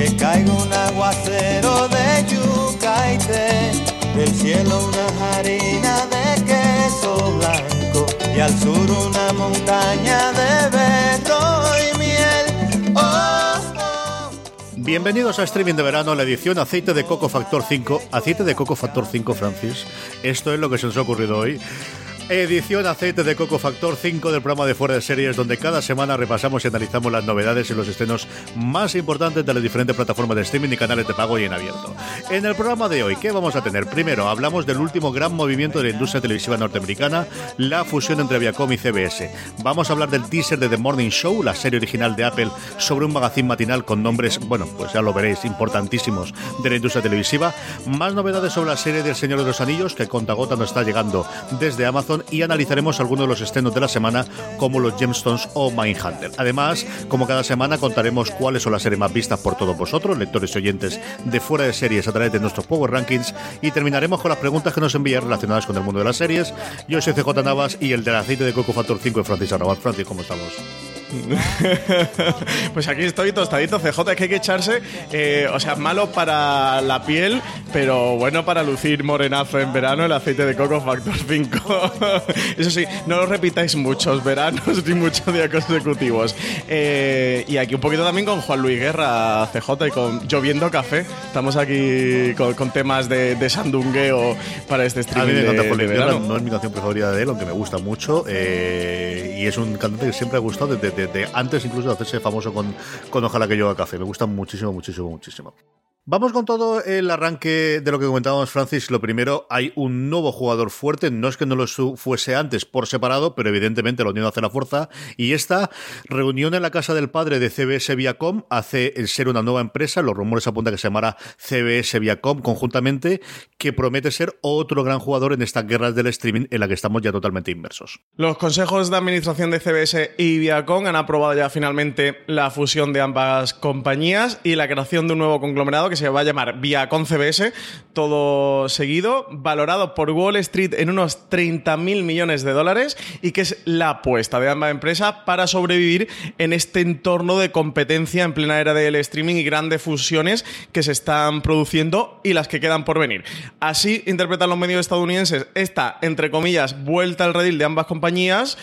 que caiga un aguacero de yuca y té, del cielo una harina de queso blanco y al sur una montaña de beto y miel. Oh, oh. Bienvenidos a Streaming de Verano, la edición Aceite de Coco Factor 5. Aceite de Coco Factor 5, Francis. Esto es lo que se nos ha ocurrido hoy. Edición Aceite de Coco Factor 5 del programa de Fuera de Series, donde cada semana repasamos y analizamos las novedades y los estrenos más importantes de las diferentes plataformas de streaming y canales de pago y en abierto. En el programa de hoy, ¿qué vamos a tener? Primero, hablamos del último gran movimiento de la industria televisiva norteamericana, la fusión entre Viacom y CBS. Vamos a hablar del teaser de The Morning Show, la serie original de Apple sobre un magazine matinal con nombres, bueno, pues ya lo veréis, importantísimos de la industria televisiva. Más novedades sobre la serie del Señor de los Anillos, que conta gota nos está llegando desde Amazon y analizaremos algunos de los estrenos de la semana como los Gemstones o Mindhunter. Además, como cada semana contaremos cuáles son las series más vistas por todos vosotros, lectores y oyentes de fuera de series a través de nuestros Power Rankings y terminaremos con las preguntas que nos envían relacionadas con el mundo de las series. Yo soy CJ Navas y el del aceite de Coco Factor 5 de Francis Arrabal. Francis, ¿cómo estamos? pues aquí estoy tostadito CJ, es que hay que echarse, eh, o sea, malo para la piel, pero bueno para lucir morenazo en verano el aceite de coco Factor 5. Eso sí, no lo repitáis muchos veranos ni muchos días consecutivos. Eh, y aquí un poquito también con Juan Luis Guerra, CJ, y con Lloviendo Café. Estamos aquí con, con temas de, de sandungueo para este A streaming mí me encanta de Levy, verano. no es mi canción preferida de él, aunque me gusta mucho. eh, y es un cantante que siempre ha gustado desde, desde antes incluso de hacerse famoso con, con Ojalá que yo café. Me gusta muchísimo, muchísimo, muchísimo. Vamos con todo el arranque de lo que comentábamos, Francis. Lo primero, hay un nuevo jugador fuerte. No es que no lo fuese antes por separado, pero evidentemente la unión hace la fuerza. Y esta reunión en la casa del padre de CBS Viacom hace el ser una nueva empresa. Los rumores apuntan que se llamará CBS Viacom conjuntamente, que promete ser otro gran jugador en estas guerras del streaming en la que estamos ya totalmente inmersos. Los consejos de administración de CBS y Viacom han aprobado ya finalmente la fusión de ambas compañías y la creación de un nuevo conglomerado que se va a llamar Viacom CBS, todo seguido, valorado por Wall Street en unos 30 mil millones de dólares y que es la apuesta de ambas empresas para sobrevivir en este entorno de competencia en plena era del streaming y grandes fusiones que se están produciendo y las que quedan por venir. Así interpretan los medios estadounidenses esta, entre comillas, vuelta al redil de ambas compañías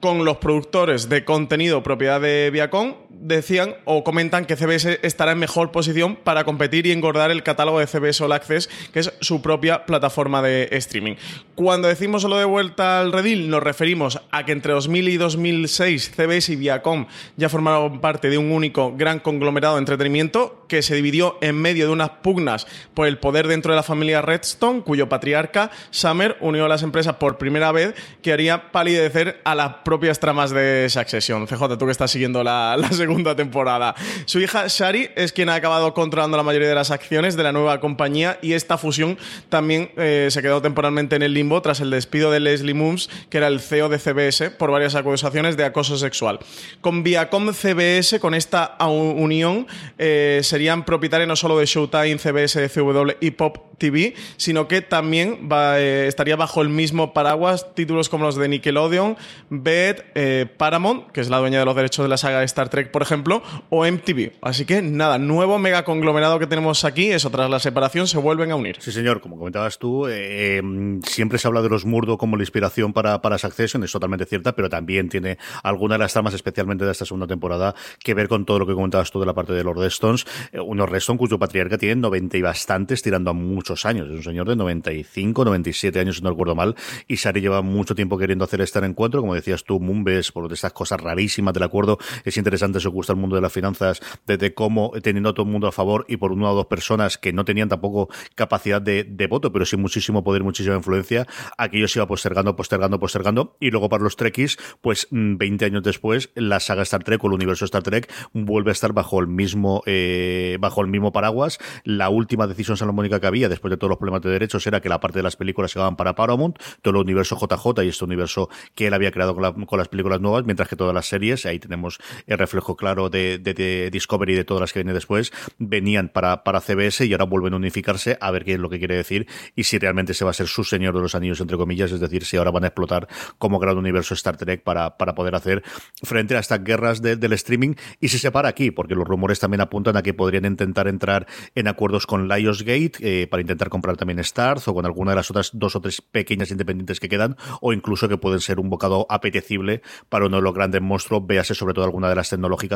con los productores de contenido propiedad de Viacom decían o comentan que CBS estará en mejor posición para competir y engordar el catálogo de CBS All Access, que es su propia plataforma de streaming. Cuando decimos solo de vuelta al redil, nos referimos a que entre 2000 y 2006 CBS y Viacom ya formaron parte de un único gran conglomerado de entretenimiento que se dividió en medio de unas pugnas por el poder dentro de la familia Redstone, cuyo patriarca Summer unió a las empresas por primera vez, que haría palidecer a las propias tramas de Succession. CJ, tú que estás siguiendo la, la temporada. Su hija Shari es quien ha acabado controlando la mayoría de las acciones de la nueva compañía y esta fusión también eh, se quedó temporalmente en el limbo tras el despido de Leslie Moons, que era el CEO de CBS, por varias acusaciones de acoso sexual. Con Viacom CBS, con esta unión, eh, serían propietarios no solo de Showtime, CBS, CW y Pop TV, sino que también eh, estaría bajo el mismo paraguas títulos como los de Nickelodeon, BED, eh, Paramount, que es la dueña de los derechos de la saga de Star Trek, por ejemplo, o MTV. Así que nada, nuevo mega conglomerado que tenemos aquí, eso tras la separación se vuelven a unir. Sí, señor, como comentabas tú, eh, siempre se habla de los Murdo como la inspiración para, para Succession, es totalmente cierta, pero también tiene alguna de las tramas, especialmente de esta segunda temporada, que ver con todo lo que comentabas tú de la parte de los Redstones. unos Redstone cuyo patriarca tiene 90 y bastantes, tirando a muchos años. Es un señor de 95, 97 años, si no recuerdo mal, y Sari lleva mucho tiempo queriendo hacer este encuentro. Como decías tú, Mumbes, por estas cosas rarísimas del acuerdo, es interesante, se gusta el mundo de las finanzas, desde cómo, teniendo todo el mundo a favor y por una o dos personas que no tenían tampoco capacidad de, voto, pero sí muchísimo poder, muchísima influencia, aquello se iba postergando, postergando, postergando, y luego para los Trekkies, pues 20 mm, años después, la saga Star Trek o el universo Star Trek vuelve a estar bajo el mismo, eh, bajo el mismo paraguas. La última decisión salomónica que había, después de todos los problemas de derechos, era que la parte de las películas se iban para Paramount, todo el universo JJ y este universo que él había creado con, las películas nuevas, mientras que todas las series, ahí tenemos el reflejo claro de, de, Discovery y de todas las que vienen después, venían para, para CBS y ahora vuelven a unificarse a ver qué es lo que quiere decir y si realmente se va a ser su señor de los anillos, entre comillas, es decir, si ahora van a explotar como gran universo Star Trek para, para poder hacer frente a estas guerras del streaming y se separa aquí, porque los rumores también apuntan a que podrían intentar entrar en acuerdos con Lionsgate eh, para intentar comprar también Starz o con alguna de las otras dos o tres pequeñas independientes que quedan, o incluso que pueden ser un bocado apetecible para uno de los grandes monstruos, véase sobre todo alguna de las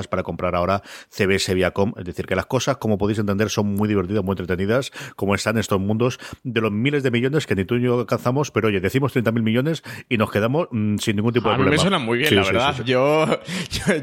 para comprar ahora CBS Viacom. Es decir, que las cosas, como podéis entender, son muy divertidas, muy entretenidas, como están estos mundos de los miles de millones que ni tú ni yo alcanzamos, pero oye, decimos 30.000 millones y nos quedamos mm, sin ningún tipo de problema. A mí me suena muy bien, la verdad. yo,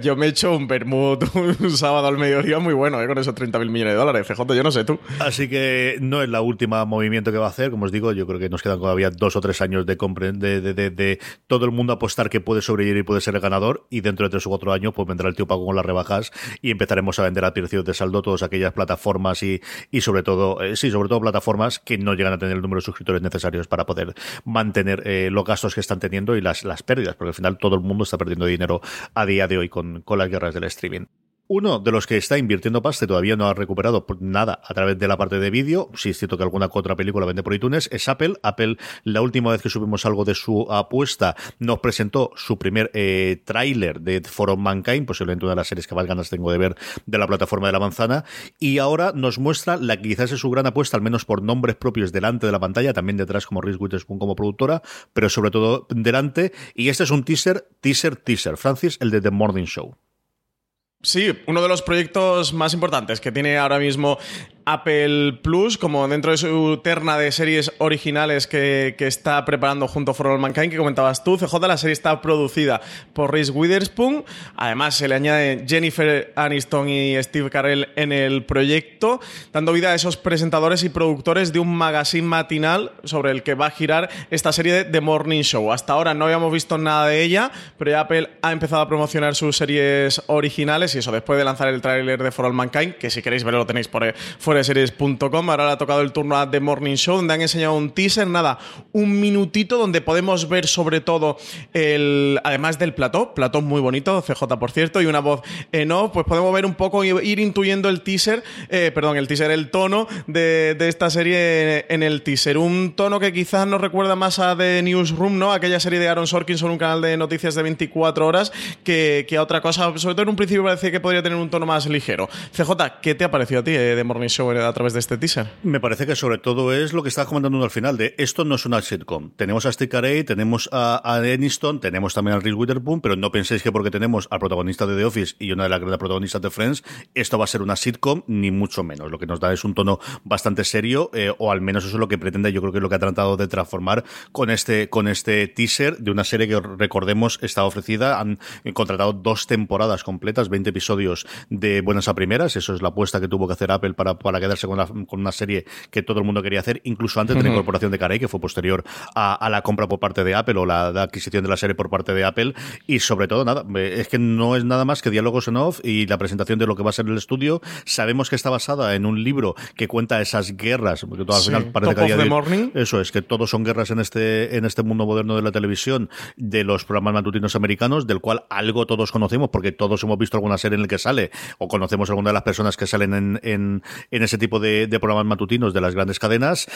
yo, me he hecho un vermut un sábado al mediodía muy bueno, ¿eh? con esos 30.000 millones de dólares. CJ, yo no sé tú. Así que no es la última movimiento que va a hacer. Como os digo, yo creo que nos quedan todavía dos o tres años de, de, de, de, todo el mundo apostar que puede sobrevivir y puede ser el ganador. Y dentro de tres u cuatro años, pues vendrá el tío Paco con las rebajas y empezaremos a vender a precios de saldo todas aquellas plataformas y, y sobre todo, eh, sí, sobre todo plataformas que no llegan a tener el número de suscriptores necesarios para poder mantener eh, los gastos que están teniendo y las, las pérdidas, porque al final todo el mundo está perdiendo dinero a día de hoy con, con las guerras del streaming. Uno de los que está invirtiendo pasta todavía no ha recuperado nada a través de la parte de vídeo, si es cierto que alguna otra película vende por iTunes, es Apple. Apple, la última vez que subimos algo de su apuesta, nos presentó su primer eh, tráiler de For All Mankind, posiblemente una de las series que más ganas tengo de ver de la plataforma de la manzana, y ahora nos muestra la que quizás es su gran apuesta, al menos por nombres propios delante de la pantalla, también detrás como Reese Witherspoon como productora, pero sobre todo delante, y este es un teaser, teaser, teaser, Francis, el de The Morning Show. Sí, uno de los proyectos más importantes que tiene ahora mismo Apple Plus, como dentro de su terna de series originales que, está preparando junto a For All Mankind, que comentabas tú. CJ, la serie está producida por Reese Witherspoon. Además, se le añade Jennifer Aniston y Steve Carell en el proyecto, dando vida a esos presentadores y productores de un magazine matinal sobre el que va a girar esta serie de The Morning Show. Hasta ahora no habíamos visto nada de ella, pero Apple ha empezado a promocionar sus series originales y eso después de lanzar el tráiler de For All Mankind, que si queréis verlo lo tenéis por series.com. Ahora le ha tocado el turno a The Morning Show, donde han enseñado un teaser, nada, un minutito donde podemos ver sobre todo el, además del plató, plató muy bonito, CJ por cierto, y una voz en off, pues podemos ver un poco, ir intuyendo el teaser, eh, perdón, el teaser, el tono de, esta serie en el teaser. Un tono que quizás nos recuerda más a The Newsroom, ¿no? Aquella serie de Aaron Sorkin sobre un canal de noticias de 24 horas que, que a otra cosa, sobre todo en un principio parecía que podría tener un tono más ligero. CJ, ¿qué te ha parecido a ti de eh, Morning Show a través de este teaser? Me parece que sobre todo es lo que estaba comentando al final, de esto no es una sitcom. Tenemos a Steve Carey, tenemos a, a Aniston, tenemos también a Reese Witherspoon, pero no penséis que porque tenemos al protagonista de The Office y una de las grandes protagonistas de Friends, esto va a ser una sitcom, ni mucho menos. Lo que nos da es un tono bastante serio, eh, o al menos eso es lo que pretende, yo creo que es lo que ha tratado de transformar con este, con este teaser de una serie que recordemos está ofrecida, han contratado dos temporadas completas, 20 episodios de buenas a primeras, eso es la apuesta que tuvo que hacer Apple para quedarse con, con una serie que todo el mundo quería hacer, incluso antes de la incorporación de Carey, que fue posterior a, la compra por parte de Apple o la, adquisición de la serie por parte de Apple, y sobre todo, nada, es que no es nada más que diálogos en off y la presentación de lo que va a ser el estudio. Sabemos que está basada en un libro que cuenta esas guerras, porque todo al final parece que morning. eso es, que todos son guerras en este, en este mundo moderno de la televisión, de los programas matutinos americanos, del cual algo todos conocemos, porque todos hemos visto alguna serie en el que sale o conocemos alguna de las personas que salen en, en, en ese tipo de, programas matutinos de las grandes cadenas.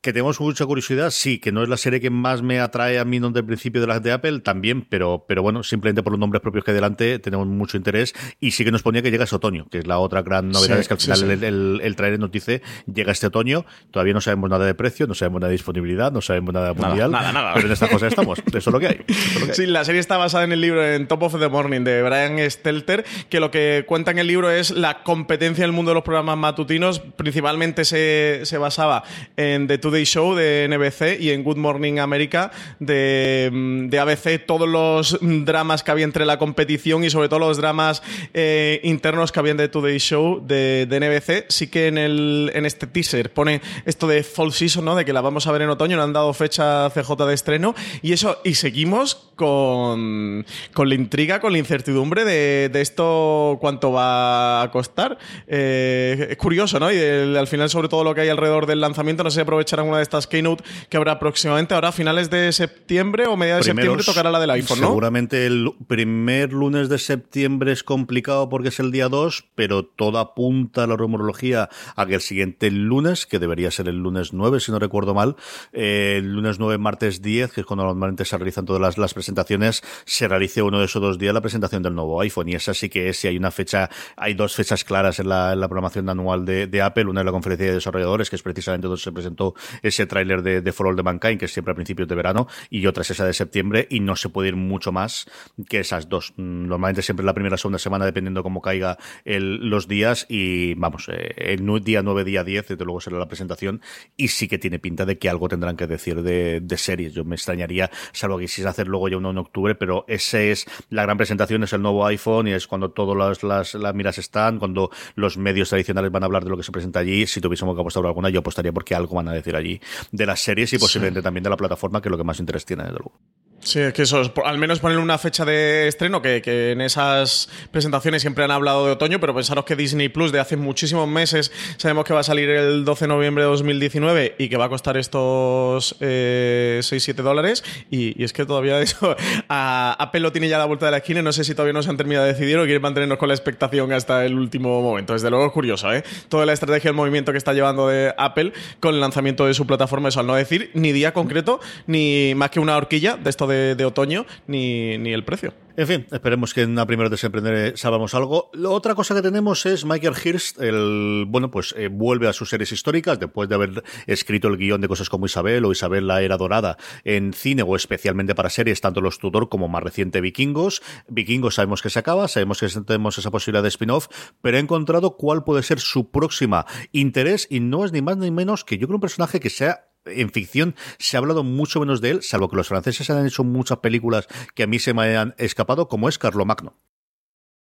Que tenemos mucha curiosidad, sí, que no es la serie que más me atrae a mí desde el principio de las de Apple, también, pero, pero bueno, simplemente por los nombres propios que hay delante tenemos mucho interés y sí que nos ponía que llega ese otoño, que es la otra gran novedad, es que al final el, el, trailer nos dice llega este otoño, todavía no sabemos nada de precio, no sabemos nada de disponibilidad, no sabemos nada de mundial, nada, nada, pero en esta cosa estamos, eso es lo que hay. Sí, la serie está basada en el libro en Top of the Morning de Brian Stelter, que lo que cuenta en el libro es la competencia en el mundo de los programas matutinos, principalmente se, se basaba en The Today Show de NBC y en Good Morning America de, mm, de ABC, todos los dramas que había entre la competición y sobre todo los dramas eh, internos que había en The Today Show de, de, NBC. Sí que en, el, en este teaser pone esto de Fall Season, ¿no? De que la vamos a ver en otoño, le han dado fecha CJ de estreno y eso, y seguimos con, con la intriga, con la incertidumbre de, de esto cuánto va a costar. Eh, es curioso, ¿no? Y al final, sobre todo lo que hay alrededor del lanzamiento, no sé si aprovecharán una de estas keynote que habrá próximamente, ahora a finales de septiembre o mediados de septiembre tocará la del iPhone, ¿no? Seguramente el primer lunes de septiembre es complicado porque es el día 2, pero todo apunta a la rumorología a que el siguiente lunes, que debería ser el lunes 9, si no recuerdo mal, eh, el lunes 9, martes 10, que es cuando normalmente se realizan todas las, las presentaciones, se realice uno de esos dos días la presentación del nuevo iPhone. Y esa sí que es, si hay una fecha, hay dos fechas claras en la, programación anual de, Apple, una es la conferencia de desarrolladores, que es precisamente donde se presentó ese tráiler de, de For All the Mankind, que es siempre a principios de verano, y otra es esa de septiembre, y no se puede ir mucho más que esas dos. Mm, normalmente siempre la primera o segunda semana, dependiendo cómo caiga el, los días, y vamos, eh, el día 9, día 10, desde luego será la presentación, y sí que tiene pinta de que algo tendrán que decir de, de series. Yo me extrañaría, salvo que quisiera hacer luego ya uno en octubre, pero esa es la gran presentación, es el nuevo iPhone, y es cuando todas las, las, miras están, cuando los medios tradicionales van a hablar de lo que se presenta allí. Si tuviésemos que apostar por alguna, yo apostaría porque algo van a decir allí de las series y posiblemente también de la plataforma, que es lo que más interés tiene, desde luego. Sí, es que eso, al menos poner una fecha de estreno, que, que, en esas presentaciones siempre han hablado de otoño, pero pensaros que Disney Plus de hace muchísimos meses sabemos que va a salir el 12 de noviembre de 2019 y que va a costar estos eh, 6-7 dólares. Y, es que todavía eso, Apple lo tiene ya a la vuelta de la esquina y no sé si todavía no se han terminado de decidir o quieren mantenernos con la expectación hasta el último momento. Desde luego es curioso, ¿eh? Toda la estrategia el movimiento que está llevando de Apple con el lanzamiento de su plataforma, eso al no decir ni día concreto, ni más que una horquilla de esto de, otoño ni, ni el precio. En fin, esperemos que en la primera de septiembre sabamos algo. La otra cosa que tenemos es Michael Hirst, el, bueno, pues eh, vuelve a sus series históricas después de haber escrito el guion de cosas como Isabel o Isabel la Era Dorada en cine o especialmente para series, tanto los Tudor como más reciente Vikingos. Vikingos sabemos que se acaba, sabemos que tenemos esa posibilidad de spin-off, pero he encontrado cuál puede ser su próxima interés y no es ni más ni menos que yo creo un personaje que sea en ficción se ha hablado mucho menos de él, salvo que los franceses han hecho muchas películas que a mí se me han escapado, como es Magno.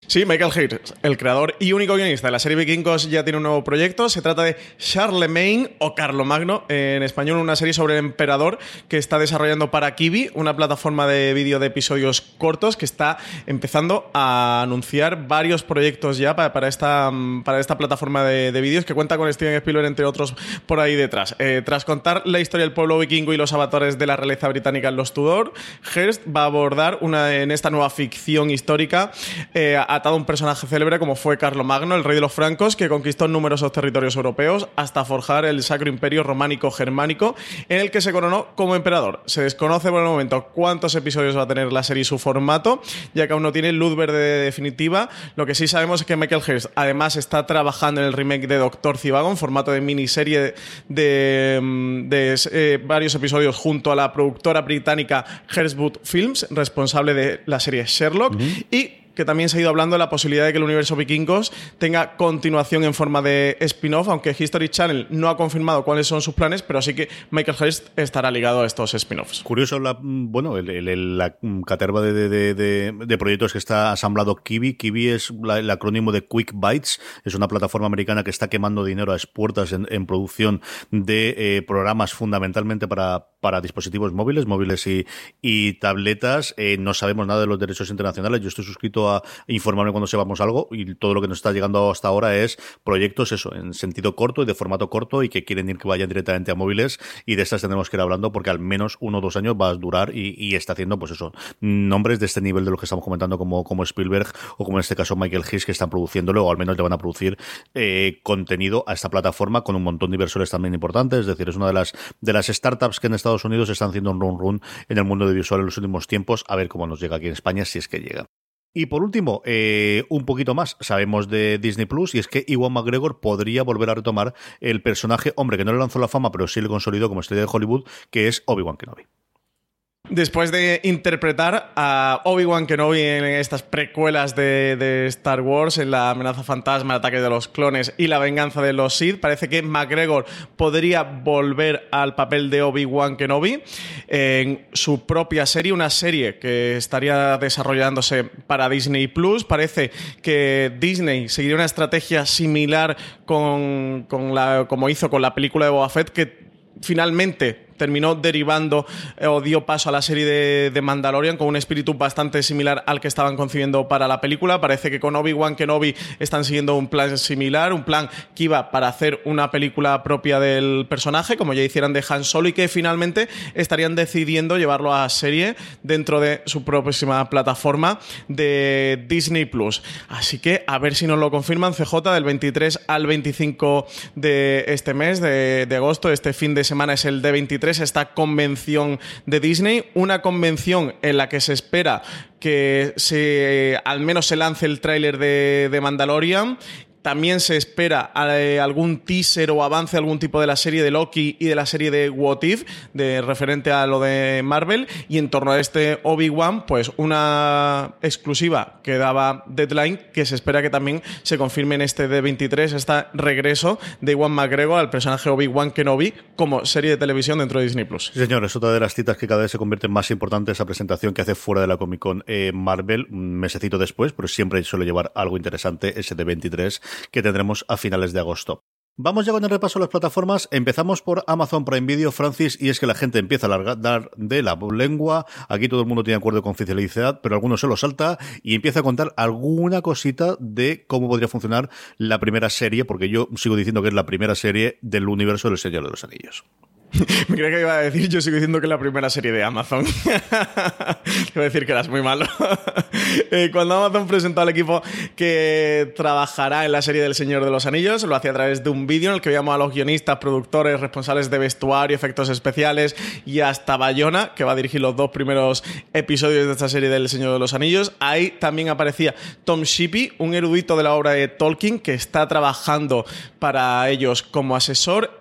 Sí, Michael Hirst, el creador y único guionista de la serie Vikingos, ya tiene un nuevo proyecto. Se trata de Charlemagne o Carlomagno, en español, una serie sobre el emperador que está desarrollando para Kiwi, una plataforma de vídeo de episodios cortos que está empezando a anunciar varios proyectos ya para, esta, para esta plataforma de, vídeos que cuenta con Steven Spielberg, entre otros, por ahí detrás. Eh, tras contar la historia del pueblo vikingo y los avatares de la realeza británica en los Tudor, Hearst va a abordar una, en esta nueva ficción histórica. Eh, atado a un personaje célebre como fue Carlomagno, el rey de los francos, que conquistó numerosos territorios europeos hasta forjar el Sacro Imperio Románico Germánico, en el que se coronó como emperador. Se desconoce por el momento cuántos episodios va a tener la serie y su formato, ya que aún no tiene luz verde definitiva. Lo que sí sabemos es que Michael Hirst además está trabajando en el remake de Doctor Zivago en formato de miniserie de, mm, eh, varios episodios junto a la productora británica Hearstwood Films, responsable de la serie Sherlock, y que también se ha ido hablando de la posibilidad de que el universo vikingos tenga continuación en forma de spin-off, aunque History Channel no ha confirmado cuáles son sus planes, pero sí que Michael Hirst estará ligado a estos spin-offs. Curioso, la, bueno, la caterva de, proyectos que está asamblado Kiwi. Kiwi es el acrónimo de Quick Bytes, es una plataforma americana que está quemando dinero a expuertas en, producción de eh, programas fundamentalmente para, para dispositivos móviles, móviles y, tabletas. Eh, no sabemos nada de los derechos internacionales. Yo estoy suscrito a informarme cuando sepamos algo y todo lo que nos está llegando hasta ahora es proyectos, eso, en sentido corto y de formato corto y que quieren ir que vayan directamente a móviles y de estas tendremos que ir hablando porque al menos uno o dos años va a durar y, está haciendo, pues eso, nombres de este nivel de lo que estamos comentando como, como Spielberg o como en este caso Michael Hayes que están produciéndolo o al menos le van a producir eh, contenido a esta plataforma con un montón de inversores también importantes, es decir, es una de las, de las startups que en Estados Unidos están haciendo un run run en el mundo de visual en los últimos tiempos, a ver cómo nos llega aquí en España si es que llega. Y por último, eh, un poquito más, sabemos de Disney Plus, y es que Iwan McGregor podría volver a retomar el personaje, hombre, que no le lanzó la fama, pero sí le consolidó como estrella de Hollywood, que es Obi-Wan Kenobi. Después de interpretar a Obi-Wan Kenobi en estas precuelas de, Star Wars, en la amenaza fantasma, el ataque de los clones y la venganza de los Sith, parece que McGregor podría volver al papel de Obi-Wan Kenobi en su propia serie, una serie que estaría desarrollándose para Disney Plus. Parece que Disney seguiría una estrategia similar con, la, como hizo con la película de Boba Fett, que finalmente terminó derivando eh, o dio paso a la serie de, Mandalorian con un espíritu bastante similar al que estaban concibiendo para la película. Parece que con Obi-Wan que Kenobi están siguiendo un plan similar, un plan que iba para hacer una película propia del personaje, como ya hicieran de Han Solo, y que finalmente estarían decidiendo llevarlo a serie dentro de su próxima plataforma de Disney Plus. Así que a ver si nos lo confirman CJ del 23 al 25 de este mes, de, de agosto. Este fin de semana es el D23 esta convención de Disney, una convención en la que se espera que se, al menos se lance el tráiler de, de Mandalorian también se espera eh, algún teaser o avance algún tipo de la serie de Loki y de la serie de What If, de referente a lo de Marvel. Y en torno a este Obi-Wan, pues una exclusiva que daba Deadline, que se espera que también se confirme en este D23, este regreso de Iwan McGregor al personaje Obi-Wan Kenobi como serie de televisión dentro de Disney Plus. Sí, señor, es otra de las citas que cada vez se convierte en más importante esa presentación que hace fuera de la Comic Con eh, Marvel, un mesecito después, pero siempre suele llevar algo interesante ese D23 que tendremos a finales de agosto. Vamos ya con el repaso de las plataformas. Empezamos por Amazon Prime Video, Francis, y es que la gente empieza a largar de la lengua. Aquí todo el mundo tiene acuerdo de confidencialidad, pero algunos se lo salta y empieza a contar alguna cosita de cómo podría funcionar la primera serie, porque yo sigo diciendo que es la primera serie del universo del Señor de los Anillos. Me creía que iba a decir, yo sigo diciendo que es la primera serie de Amazon. iba a decir que eras muy malo. Eh, cuando Amazon presentó al equipo que trabajará en la serie del Señor de los Anillos, lo hacía a través de un vídeo en el que veíamos a los guionistas, productores, responsables de vestuario, efectos especiales y hasta Bayona, que va a dirigir los dos primeros episodios de esta serie del Señor de los Anillos. Ahí también aparecía Tom Shippey, un erudito de la obra de Tolkien que está trabajando para ellos como asesor.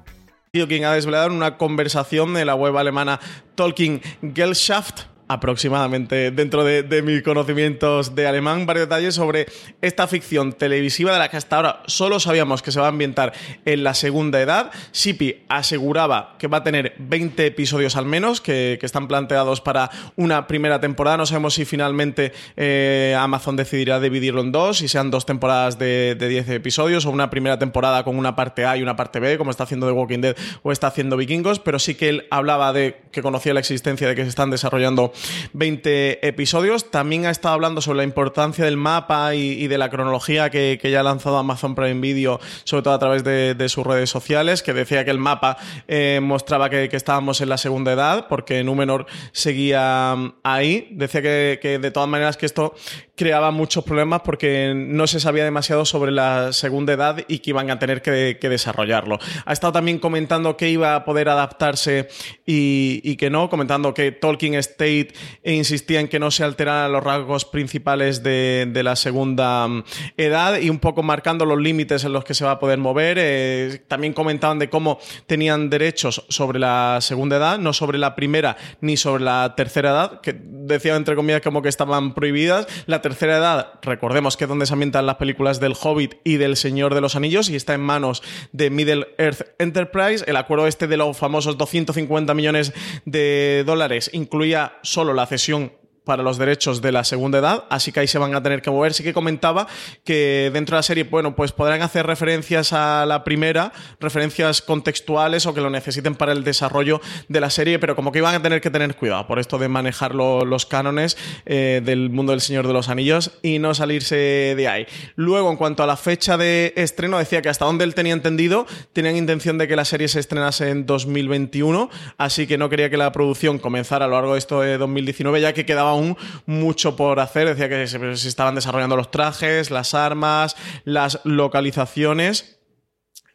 Quien ha desvelado una conversación de la web alemana Talking Gesellschaft aproximadamente dentro de, mis conocimientos de alemán varios detalles sobre esta ficción televisiva de la que hasta ahora solo sabíamos que se va a ambientar en la segunda edad. Sipi aseguraba que va a tener 20 episodios al menos que, están planteados para una primera temporada. No sabemos si finalmente eh, Amazon decidirá dividirlo en dos, si sean dos temporadas de, de 10 episodios o una primera temporada con una parte A y una parte B, como está haciendo The Walking Dead o está haciendo Vikingos, pero sí que él hablaba de que conocía la existencia de que se están desarrollando 20 episodios. También ha estado hablando sobre la importancia del mapa y, de la cronología que, ya ha lanzado Amazon Prime Video, sobre todo a través de, sus redes sociales, que decía que el mapa eh, mostraba que, estábamos en la segunda edad, porque Númenor seguía mm, ahí. Decía que de todas maneras que esto creaba muchos problemas porque no se sabía demasiado sobre la segunda edad y que iban a tener que, desarrollarlo. Ha estado también comentando que iba a poder adaptarse y, que no, comentando que Tolkien State insistía en que no se alteraran los rasgos principales de, la segunda mm, edad y un poco marcando los límites en los que se va a poder mover. Eh, también comentaban de cómo tenían derechos sobre la segunda edad, no sobre la primera ni sobre la tercera edad, que decían entre comillas como que estaban prohibidas. La tercera edad, recordemos que es donde se ambientan las películas del Hobbit y del Señor de los Anillos y está en manos de Middle Earth Enterprise. El acuerdo este de los famosos 250 millones de dólares incluía solo la cesión para los derechos de la segunda edad, así que ahí se van a tener que mover. Sí que comentaba que dentro de la serie, bueno, pues podrán hacer referencias a la primera, referencias contextuales o que lo necesiten para el desarrollo de la serie, pero como que iban a tener que tener cuidado por esto de manejar los cánones eh, del mundo del Señor de los Anillos y no salirse de ahí. Luego, en cuanto a la fecha de estreno, decía que hasta donde él tenía entendido, tenían intención de que la serie se estrenase en 2021, así que no quería que la producción comenzara a lo largo de esto de 2019, ya que quedaba mucho por hacer. Decía que se, estaban desarrollando los trajes, las armas, las localizaciones.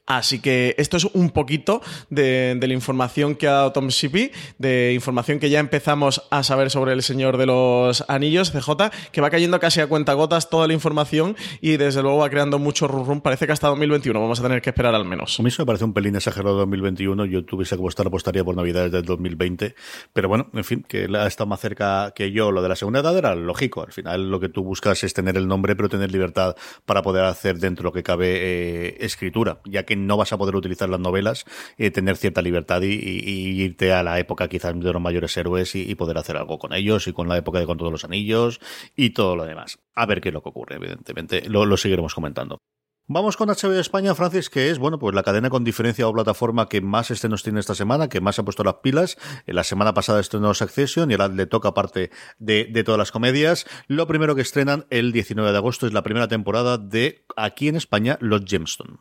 Así que esto es un poquito de, la información que ha dado Tom Shippey, de información que ya empezamos a saber sobre el Señor de los Anillos, CJ, que va cayendo casi a cuentagotas toda la información y desde luego va creando mucho rum Parece que hasta 2021 vamos a tener que esperar al menos. A mí eso me parece un pelín exagerado 2021. Yo tuviese que apostar, apostaría por Navidades del 2020. Pero bueno, en fin, que ha estado más cerca que yo. Lo de la segunda edad era lógico. Al final lo que tú buscas es tener el nombre, pero tener libertad para poder hacer dentro de lo que cabe eh, escritura, ya que no vas a poder utilizar las novelas, y tener cierta libertad y, irte a la época quizás de los mayores héroes y, poder hacer algo con ellos y con la época de con todos los anillos y todo lo demás. A ver qué es lo que ocurre, evidentemente. Lo, seguiremos comentando. Vamos con HBO España, Francis, que es, bueno, pues la cadena con diferencia o plataforma que más estrenos tiene esta semana, que más ha puesto las pilas. En la semana pasada estrenó Succession y ahora le toca parte de, de todas las comedias. Lo primero que estrenan el 19 de agosto es la primera temporada de, aquí en España, Los Gemstone.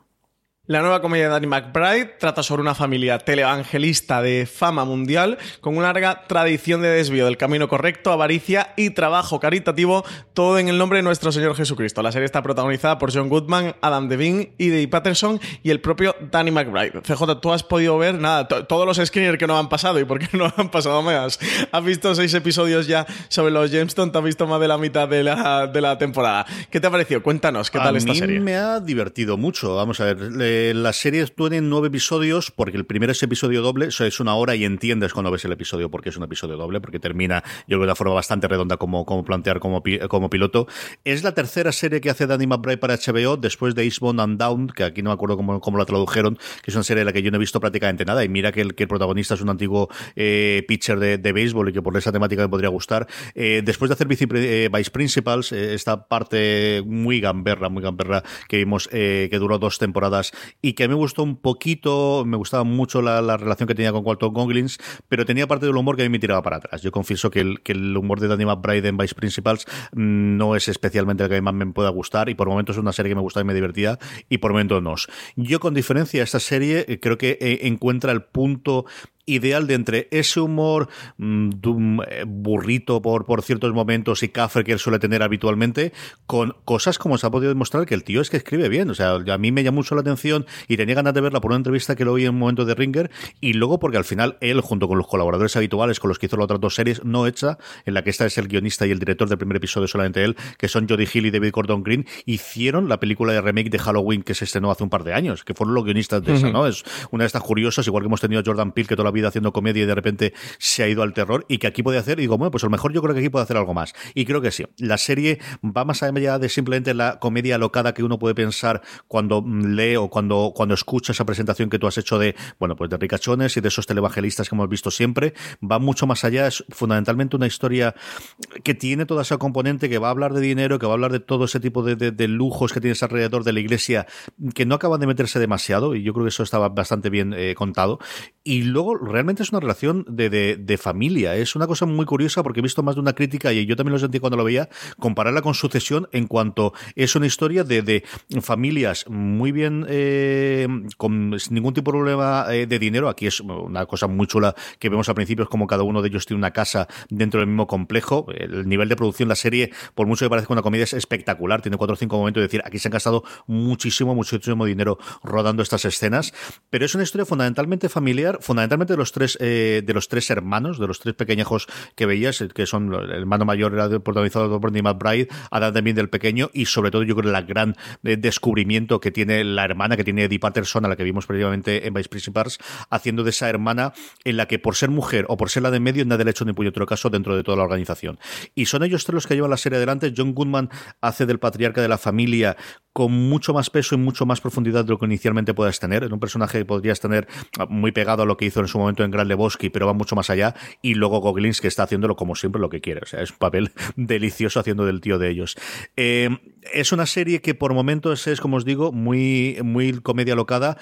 La nueva comedia de Danny McBride trata sobre una familia televangelista de fama mundial con una larga tradición de desvío del camino correcto, avaricia y trabajo caritativo, todo en el nombre de nuestro Señor Jesucristo. La serie está protagonizada por John Goodman, Adam Devine, Dave Patterson y el propio Danny McBride. CJ, tú has podido ver nada, todos los screeners que no han pasado y por qué no han pasado más. Has visto seis episodios ya sobre los Jamestown, te has visto más de la mitad de la, de la temporada. ¿Qué te ha parecido? Cuéntanos, ¿qué tal esta serie? Me ha divertido mucho. Vamos a ver las series tienen nueve episodios porque el primero es episodio doble, eso es una hora y entiendes cuando ves el episodio porque es un episodio doble, porque termina, yo creo, de una forma bastante redonda como, como plantear como, como piloto. Es la tercera serie que hace Danny McBride para HBO después de Eastbound and Down, que aquí no me acuerdo cómo, cómo la tradujeron, que es una serie de la que yo no he visto prácticamente nada. Y mira que el, que el protagonista es un antiguo eh, pitcher de, de béisbol y que por esa temática me podría gustar. Eh, después de hacer Vice, eh, Vice Principals, esta parte muy gamberra, muy gamberra que vimos que duró dos temporadas y que me gustó un poquito, me gustaba mucho la, relación que tenía con Walton Goggins, pero tenía parte del humor que a mí me tiraba para atrás. Yo confieso que el, que el humor de Danny McBride en Vice Principals mm, no es especialmente el que más me pueda gustar y por momentos es una serie que me gustaba y me divertía y por momentos no. Yo con diferencia esta serie eh, creo que eh, encuentra el punto ideal de entre ese humor mm, eh, burrito por, por ciertos momentos y café que él suele tener habitualmente, con cosas como se ha podido demostrar que el tío es que escribe bien. O sea, a mí me llamó mucho la atención y tenía ganas de verla por una entrevista que lo oí en un momento de Ringer y luego porque al final él, junto con los colaboradores habituales con los que hizo las otras dos series, no hecha, en la que esta es el guionista y el director del primer episodio, solamente él, que son Jodie Hill y David Gordon Green, hicieron la película de remake de Halloween que se estrenó hace un par de años, que fueron los guionistas de esa, ¿no? Es una de estas curiosas, igual que hemos tenido a Jordan Peele, que toda la vida haciendo comedia y de repente se ha ido al terror y que aquí puede hacer, y digo, bueno, pues a lo mejor yo creo que aquí puede hacer algo más. Y creo que sí. La serie va más allá de simplemente la comedia alocada que uno puede pensar cuando lee o cuando, cuando escucha esa presentación que tú has hecho de, bueno, pues de ricachones y de esos televangelistas que hemos visto siempre. Va mucho más allá, es fundamentalmente una historia que tiene toda esa componente que va a hablar de dinero, que va a hablar de todo ese tipo de, de lujos que tienes alrededor de la iglesia, que no acaban de meterse demasiado, y yo creo que eso estaba bastante bien eh, contado. Y luego realmente es una relación de, de, familia. Es una cosa muy curiosa porque he visto más de una crítica y yo también lo sentí cuando lo veía, compararla con Sucesión en cuanto es una historia de, de familias muy bien, eh, con ningún tipo de problema eh, de dinero. Aquí es una cosa muy chula que vemos al principio, es como cada uno de ellos tiene una casa dentro del mismo complejo. El nivel de producción, la serie, por mucho que parezca una comedia, es espectacular. Tiene cuatro o cinco momentos de decir, aquí se han gastado muchísimo, muchísimo dinero rodando estas escenas. Pero es una historia fundamentalmente familiar, fundamentalmente de los tres, eh, de los tres hermanos, de los tres pequeñajos que veías, que son el hermano mayor era protagonizado por Bernie McBride, Adam también del pequeño, y sobre todo yo creo el gran eh, descubrimiento que tiene la hermana, que tiene Eddie Patterson, a la que vimos previamente en Vice Principals, haciendo de esa hermana en la que por ser mujer o por ser la de medio nadie le ha hecho ni otro caso dentro de toda la organización. Y son ellos tres los que llevan la serie adelante. John Goodman hace del patriarca de la familia con mucho más peso y mucho más profundidad de lo que inicialmente puedas tener. En un personaje que podrías tener ah, muy pegado a lo que hizo en su momento en Gran Lebowski, pero va mucho más allá. Y luego Goglins, que está haciéndolo como siempre lo que quiere. O sea, es un papel delicioso haciendo del tío de ellos. Eh, es una serie que por momentos es, como os digo, muy, muy comedia locada,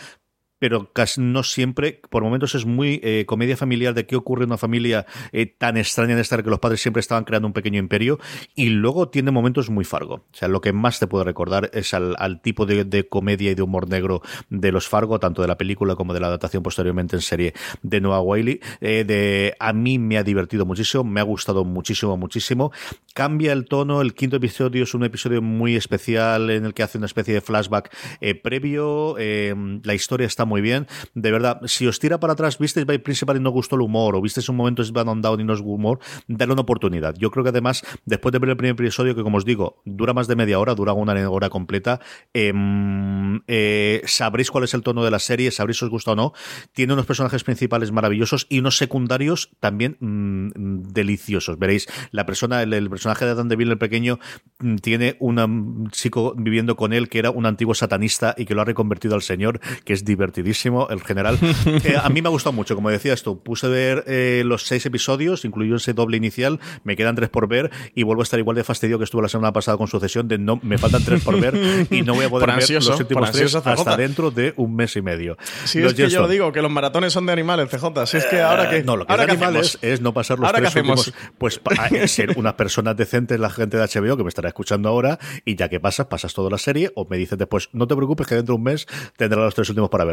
pero casi no siempre, por momentos es muy eh, comedia familiar de qué ocurre en una familia eh, tan extraña en esta que los padres siempre estaban creando un pequeño imperio y luego tiene momentos muy Fargo. O sea, lo que más te puedo recordar es al, tipo de, comedia y de humor negro de los Fargo, tanto de la película como de la adaptación posteriormente en serie de Noah Wiley. Eh, de, a mí me ha divertido muchísimo, me ha gustado muchísimo, muchísimo. Cambia el tono, el quinto episodio es un episodio muy especial en el que hace una especie de flashback previo, la historia está muy muy bien. De verdad, si os tira para atrás, visteis by Principal y no gustó el humor, o visteis un momento Van on Down y no es humor, dale una oportunidad. Yo creo que además, después de ver el primer episodio, que como os digo, dura más de media hora, dura una hora completa, em, eh, sabréis cuál es el tono de la serie, sabréis si os gusta o no. Tiene unos personajes principales maravillosos y unos secundarios también mm, deliciosos. Veréis, la persona, el, personaje de Adam Deville, el pequeño, mm, tiene un chico viviendo con él que era un antiguo satanista y que lo ha reconvertido al Señor, que es divertido el general. Eh, a mí me ha gustado mucho, como decías tú, puse a ver eh, los seis episodios, incluido ese doble inicial, me quedan tres por ver y vuelvo a estar igual de fastidio que estuve la semana pasada con sucesión de no, me faltan tres por ver y no voy a poder ver los últimos tres hasta dentro de un mes y medio. Si es que yo lo digo, que los maratones son de animales, CJ. Si es que ahora que... No, lo que ahora es de animales es no pasar los tres últimos... Pues ser unas personas decentes la gente de HBO que me estará escuchando ahora y ya que pasas, pasas toda la serie o me dices después, no te preocupes que dentro de un mes tendrás los tres últimos para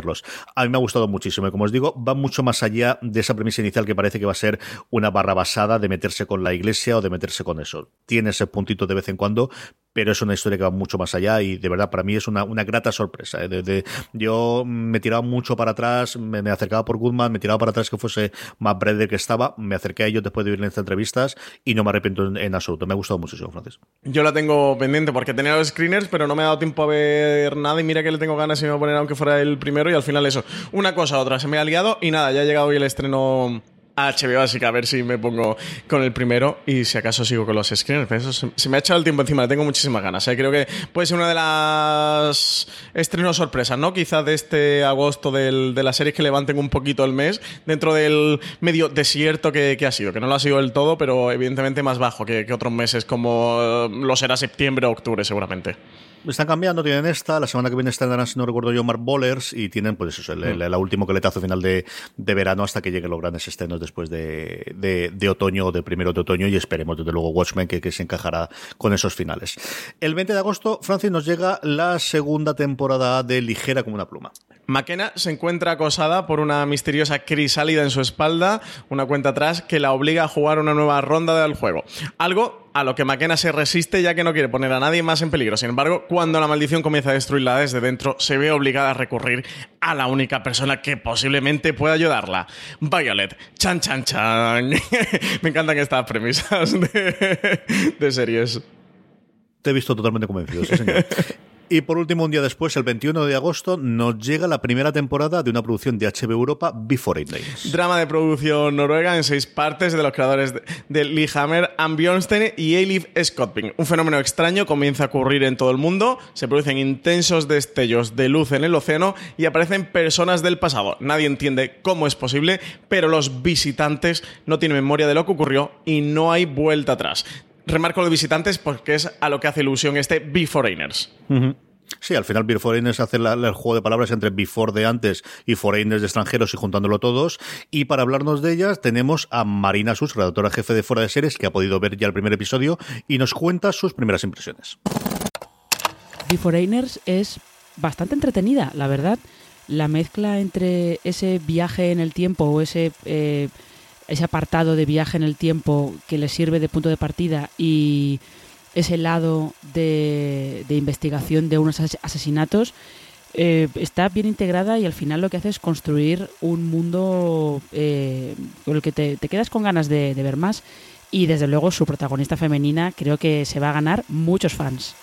A mí me ha gustado muchísimo y como os digo, va mucho más allá de esa premisa inicial que parece que va a ser una barra basada de meterse con la iglesia o de meterse con eso. Tiene ese puntito de vez en cuando, pero es una historia que va mucho más allá y de verdad para mí es una, una grata sorpresa. ¿eh? yo me tiraba mucho para atrás, me, acercaba por Goodman, me tiraba para atrás que fuese más breve que estaba, me acerqué a ellos después de oír estas entrevistas y no me arrepiento en, absoluto. Me ha gustado muchísimo, Francis. Yo la tengo pendiente porque tenía los screeners, pero no me ha dado tiempo a ver nada y mira que le tengo ganas y me voy a poner aunque fuera el primero y al final eso, una cosa a otra, se me ha liado y nada, ya ha llegado hoy el estreno HBO, así a ver si me pongo con el primero y si acaso sigo con los screeners. eso se, me ha echado el tiempo encima, le tengo muchísimas ganas. ¿eh? Creo que puede ser una de las estrenos sorpresas, ¿no? Quizás de este agosto de las series que levanten un poquito el mes dentro del medio desierto que, ha sido, que no lo ha sido del todo, pero evidentemente más bajo que, que otros meses como eh, lo será septiembre o octubre seguramente están cambiando, tienen esta, la semana que viene están, si no recuerdo yo, Mark Bowlers, y tienen, pues eso, el, el, último coletazo final de, de, verano hasta que lleguen los grandes estrenos después de, de, de, otoño o de primero de otoño, y esperemos desde luego Watchmen que, que se encajará con esos finales. El 20 de agosto, Francis, nos llega la segunda temporada de Ligera como una pluma. McKenna se encuentra acosada por una misteriosa crisálida en su espalda, una cuenta atrás que la obliga a jugar una nueva ronda del juego. Algo a lo que McKenna se resiste ya que no quiere poner a nadie más en peligro. Sin embargo, cuando la maldición comienza a destruirla desde dentro, se ve obligada a recurrir a la única persona que posiblemente pueda ayudarla. Violet. Chan, chan, chan. Me encantan estas premisas de, de series. Te he visto totalmente convencido, sí, señor. Y por último, un día después, el 21 de agosto, nos llega la primera temporada de una producción de HBO Europa, Before It Rains. Drama de producción noruega en seis partes de los creadores de, Lee Hammer, Ann y Eilif Scottping. Un fenómeno extraño comienza a ocurrir en todo el mundo, se producen intensos destellos de luz en el océano y aparecen personas del pasado. Nadie entiende cómo es posible, pero los visitantes no tienen memoria de lo que ocurrió y no hay vuelta atrás. Remarco los visitantes porque es a lo que hace ilusión este Beforeigners. Sí, al final Beer Foreigners hace la- el juego de palabras entre Before de antes y Foreigners de extranjeros y juntándolo todos. Y para hablarnos de ellas tenemos a Marina Sus, redactora jefe de Fuera de Series, que ha podido ver ya el primer episodio y nos cuenta sus primeras impresiones. The Foreigners es bastante entretenida, la verdad. La mezcla entre ese viaje en el tiempo o ese, eh, ese apartado de viaje en el tiempo que le sirve de punto de partida y ese lado de, investigación de unos as- asesinatos eh, está bien integrada y al final lo que hace es construir un mundo eh, con el que te, quedas con ganas de, de ver más y desde luego su protagonista femenina creo que se va a ganar muchos fans.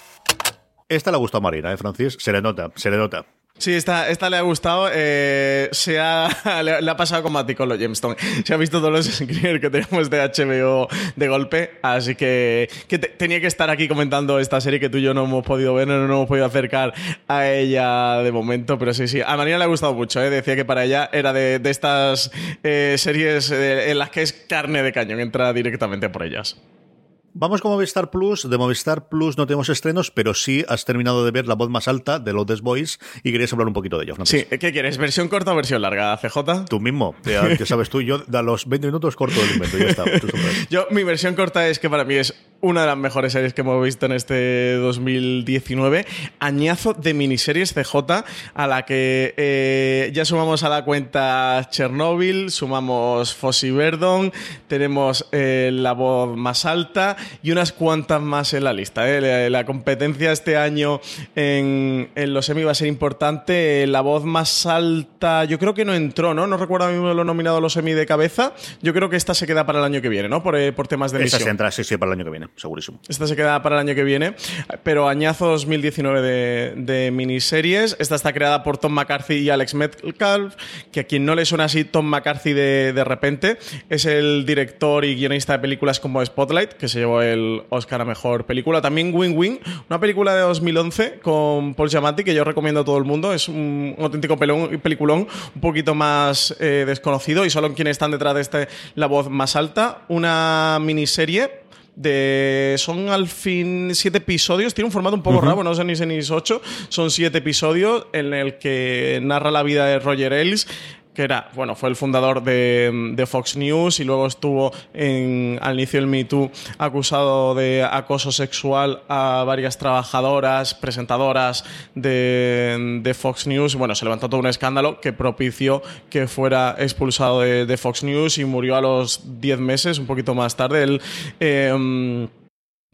Esta le ha gustado a Marina, ¿eh, Francis? Se le nota, se le nota. Sí, esta, esta le ha gustado. eh, se ha, le, ha pasado como a ti con los Gemstone. Se ha visto todos los screeners que tenemos de HBO de golpe. Así que, que te- tenía que estar aquí comentando esta serie que tú y yo no hemos podido ver, no nos hemos podido acercar a ella de momento. Pero sí, sí. A María le ha gustado mucho. ¿eh? Decía que para ella era de, de estas eh, series eh, en las que es carne de cañón. Entra directamente por ellas. Vamos con Movistar Plus. De Movistar Plus no tenemos estrenos, pero sí has terminado de ver La Voz Más Alta de Lotus Boys y querías hablar un poquito de ello, Francis. Sí, ¿qué quieres? ¿Versión corta o versión larga, CJ? Tú mismo, ya, ya sabes tú, yo a los 20 minutos corto el invento, ya está. Yo, mi versión corta es que para mí es una de las mejores series que hemos visto en este 2019. Añazo de miniseries CJ, a la que eh, ya sumamos a la cuenta Chernobyl, sumamos Fossi Verdon, tenemos eh, La Voz Más Alta y unas cuantas más en la lista. eh. La, la competencia este año en, en los Emmy va a ser importante. La Voz Más Alta, yo creo que no entró, ¿no? No recuerdo a mí lo nominado a los Emmy de cabeza. Yo creo que esta se queda para el año que viene, ¿no? Por, eh, por temas de emisión. se entra, sí, sí, para el año que viene, segurísimo. Esta se queda para el año que viene, pero añazo 2019 de, de miniseries. Esta está creada por Tom McCarthy y Alex Metcalf, que a quien no le suena así Tom McCarthy de, de repente, es el director y guionista de películas como Spotlight, que se llevó el Oscar a Mejor Película. También Win Win, una película de 2011 con Paul Giamatti, que yo recomiendo a todo el mundo. Es un, auténtico pelón- peliculón, un poquito más eh, desconocido y solo quienes están detrás de este la voz más alta. Una miniserie de son al fin siete episodios tiene un formato un poco raro no son ni seis ni ocho son siete episodios en el que narra la vida de Roger Ailes que era, bueno, fue el fundador de, de Fox News y luego estuvo en, al inicio del Me Too acusado de acoso sexual a varias trabajadoras, presentadoras de, de Fox News. Bueno, se levantó todo un escándalo que propició que fuera expulsado de, de Fox News y murió a los 10 meses, un poquito más tarde. Eh,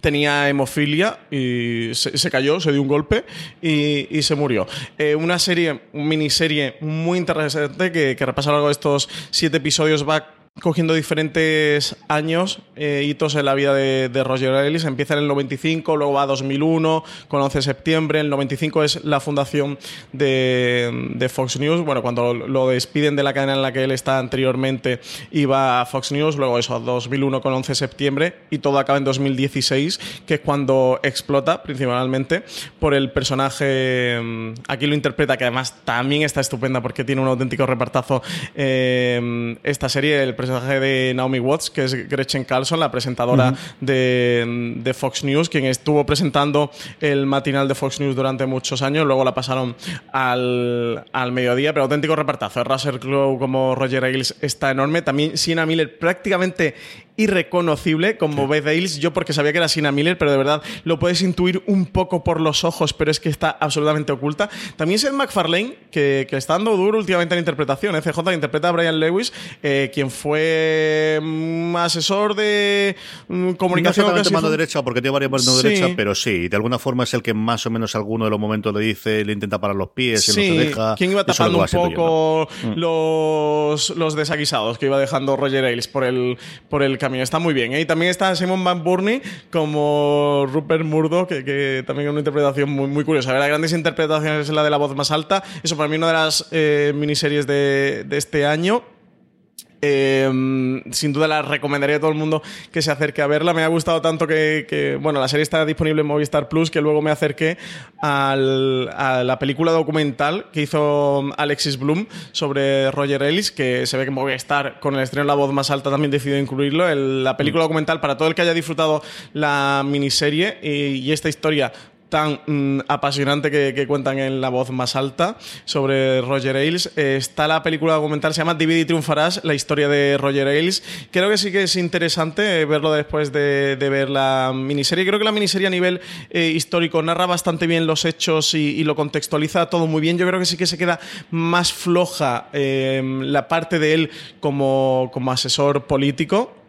tenía hemofilia y se, se cayó, se dio un golpe y, y se murió. Eh, una serie, una miniserie muy interesante que, que repasa a lo largo de estos siete episodios, va cogiendo diferentes años, eh, hitos en la vida de, Roger Ailes. Empieza en el 95, luego va a 2001, con 11 de septiembre. El 95 es la fundación de, Fox News. Bueno, cuando lo despiden de la cadena en la que él está anteriormente, iba a Fox News. Luego eso, 2001 con 11 de septiembre. Y todo acaba en 2016, que es cuando explota, principalmente, por el personaje. mm, Aquí lo interpreta, que además también está estupenda porque tiene un auténtico repartazo. eh, esta serie, personaje de Naomi Watts, que es Gretchen Carlson, la presentadora de, de Fox News, quien estuvo presentando el matinal de Fox News durante muchos años, luego la pasaron al, al mediodía, pero auténtico repartazo. Russell Crowe como Roger Ailes está enorme, también Sienna Miller prácticamente irreconocible como Beth Ailes, yo porque sabía que era Sienna Miller, pero de verdad lo puedes intuir un poco por los ojos, pero es que está absolutamente oculta. También Seth MacFarlane, que, que está dando duro últimamente en interpretación, ¿eh? CJ interpreta a Brian Lewis, eh, quien fue mm, asesor de mm, No comunicación. casi mano derecha, porque tiene varias manos Sí. derecha, pero sí, de alguna forma es el que más o menos alguno de los momentos le dice, le intenta parar los pies, y no se deja. quien iba tapando un yo, ¿no? poco los, los desaguisados que iba dejando Roger Ailes por el, por el camino. Está muy bien. ¿eh? Y también está Simon Van Burney como Rupert Murdoch, que, también es una interpretación muy, muy curiosa. Las grandes interpretaciones es la de la voz más alta. Eso para mí una de las eh, miniseries de este año. Eh, sin duda la recomendaría a todo el mundo que se acerque a verla. Me ha gustado tanto que, que, bueno, la serie está disponible en Movistar Plus que luego me acerqué al- a la película documental que hizo Alexis Bloom sobre Roger Ellis, que se ve que Movistar con el estreno La Voz Más Alta también decidió incluirlo. El- la película documental para todo el que haya disfrutado la miniserie y, y esta historia tan mm, apasionante que, cuentan en la voz más alta sobre Roger Ailes. Eh, está la película documental, se llama Divide y triunfarás, la historia de Roger Ailes. Creo que sí que es interesante eh, verlo después de, ver la miniserie. Creo que la miniserie a nivel eh, histórico narra bastante bien los hechos y, lo contextualiza todo muy bien. Yo creo que sí que se queda más floja la parte de él como, como asesor político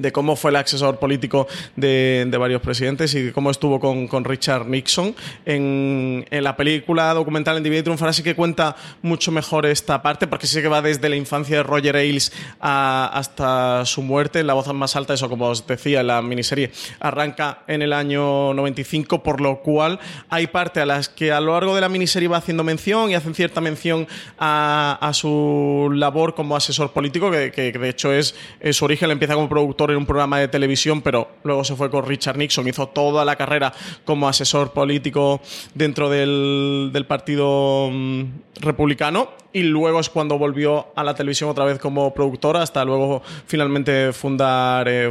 de cómo fue el asesor político de, varios presidentes y cómo estuvo con, Richard Nixon. En, la película documental en Divide y Triunfar sí que cuenta mucho mejor esta parte, porque sí que va desde la infancia de Roger Ailes hasta su muerte. La voz más alta, eso como os decía, la miniserie arranca en el año 95, por lo cual hay parte a las que a lo largo de la miniserie va haciendo mención y hacen cierta mención a, su labor como asesor político, que, que de hecho es, es su origen, empieza como productor en un programa de televisión, pero luego se fue con Richard Nixon, hizo toda la carrera como asesor político dentro del, partido mm, republicano y luego es cuando volvió a la televisión otra vez como productora hasta luego finalmente fundar eh,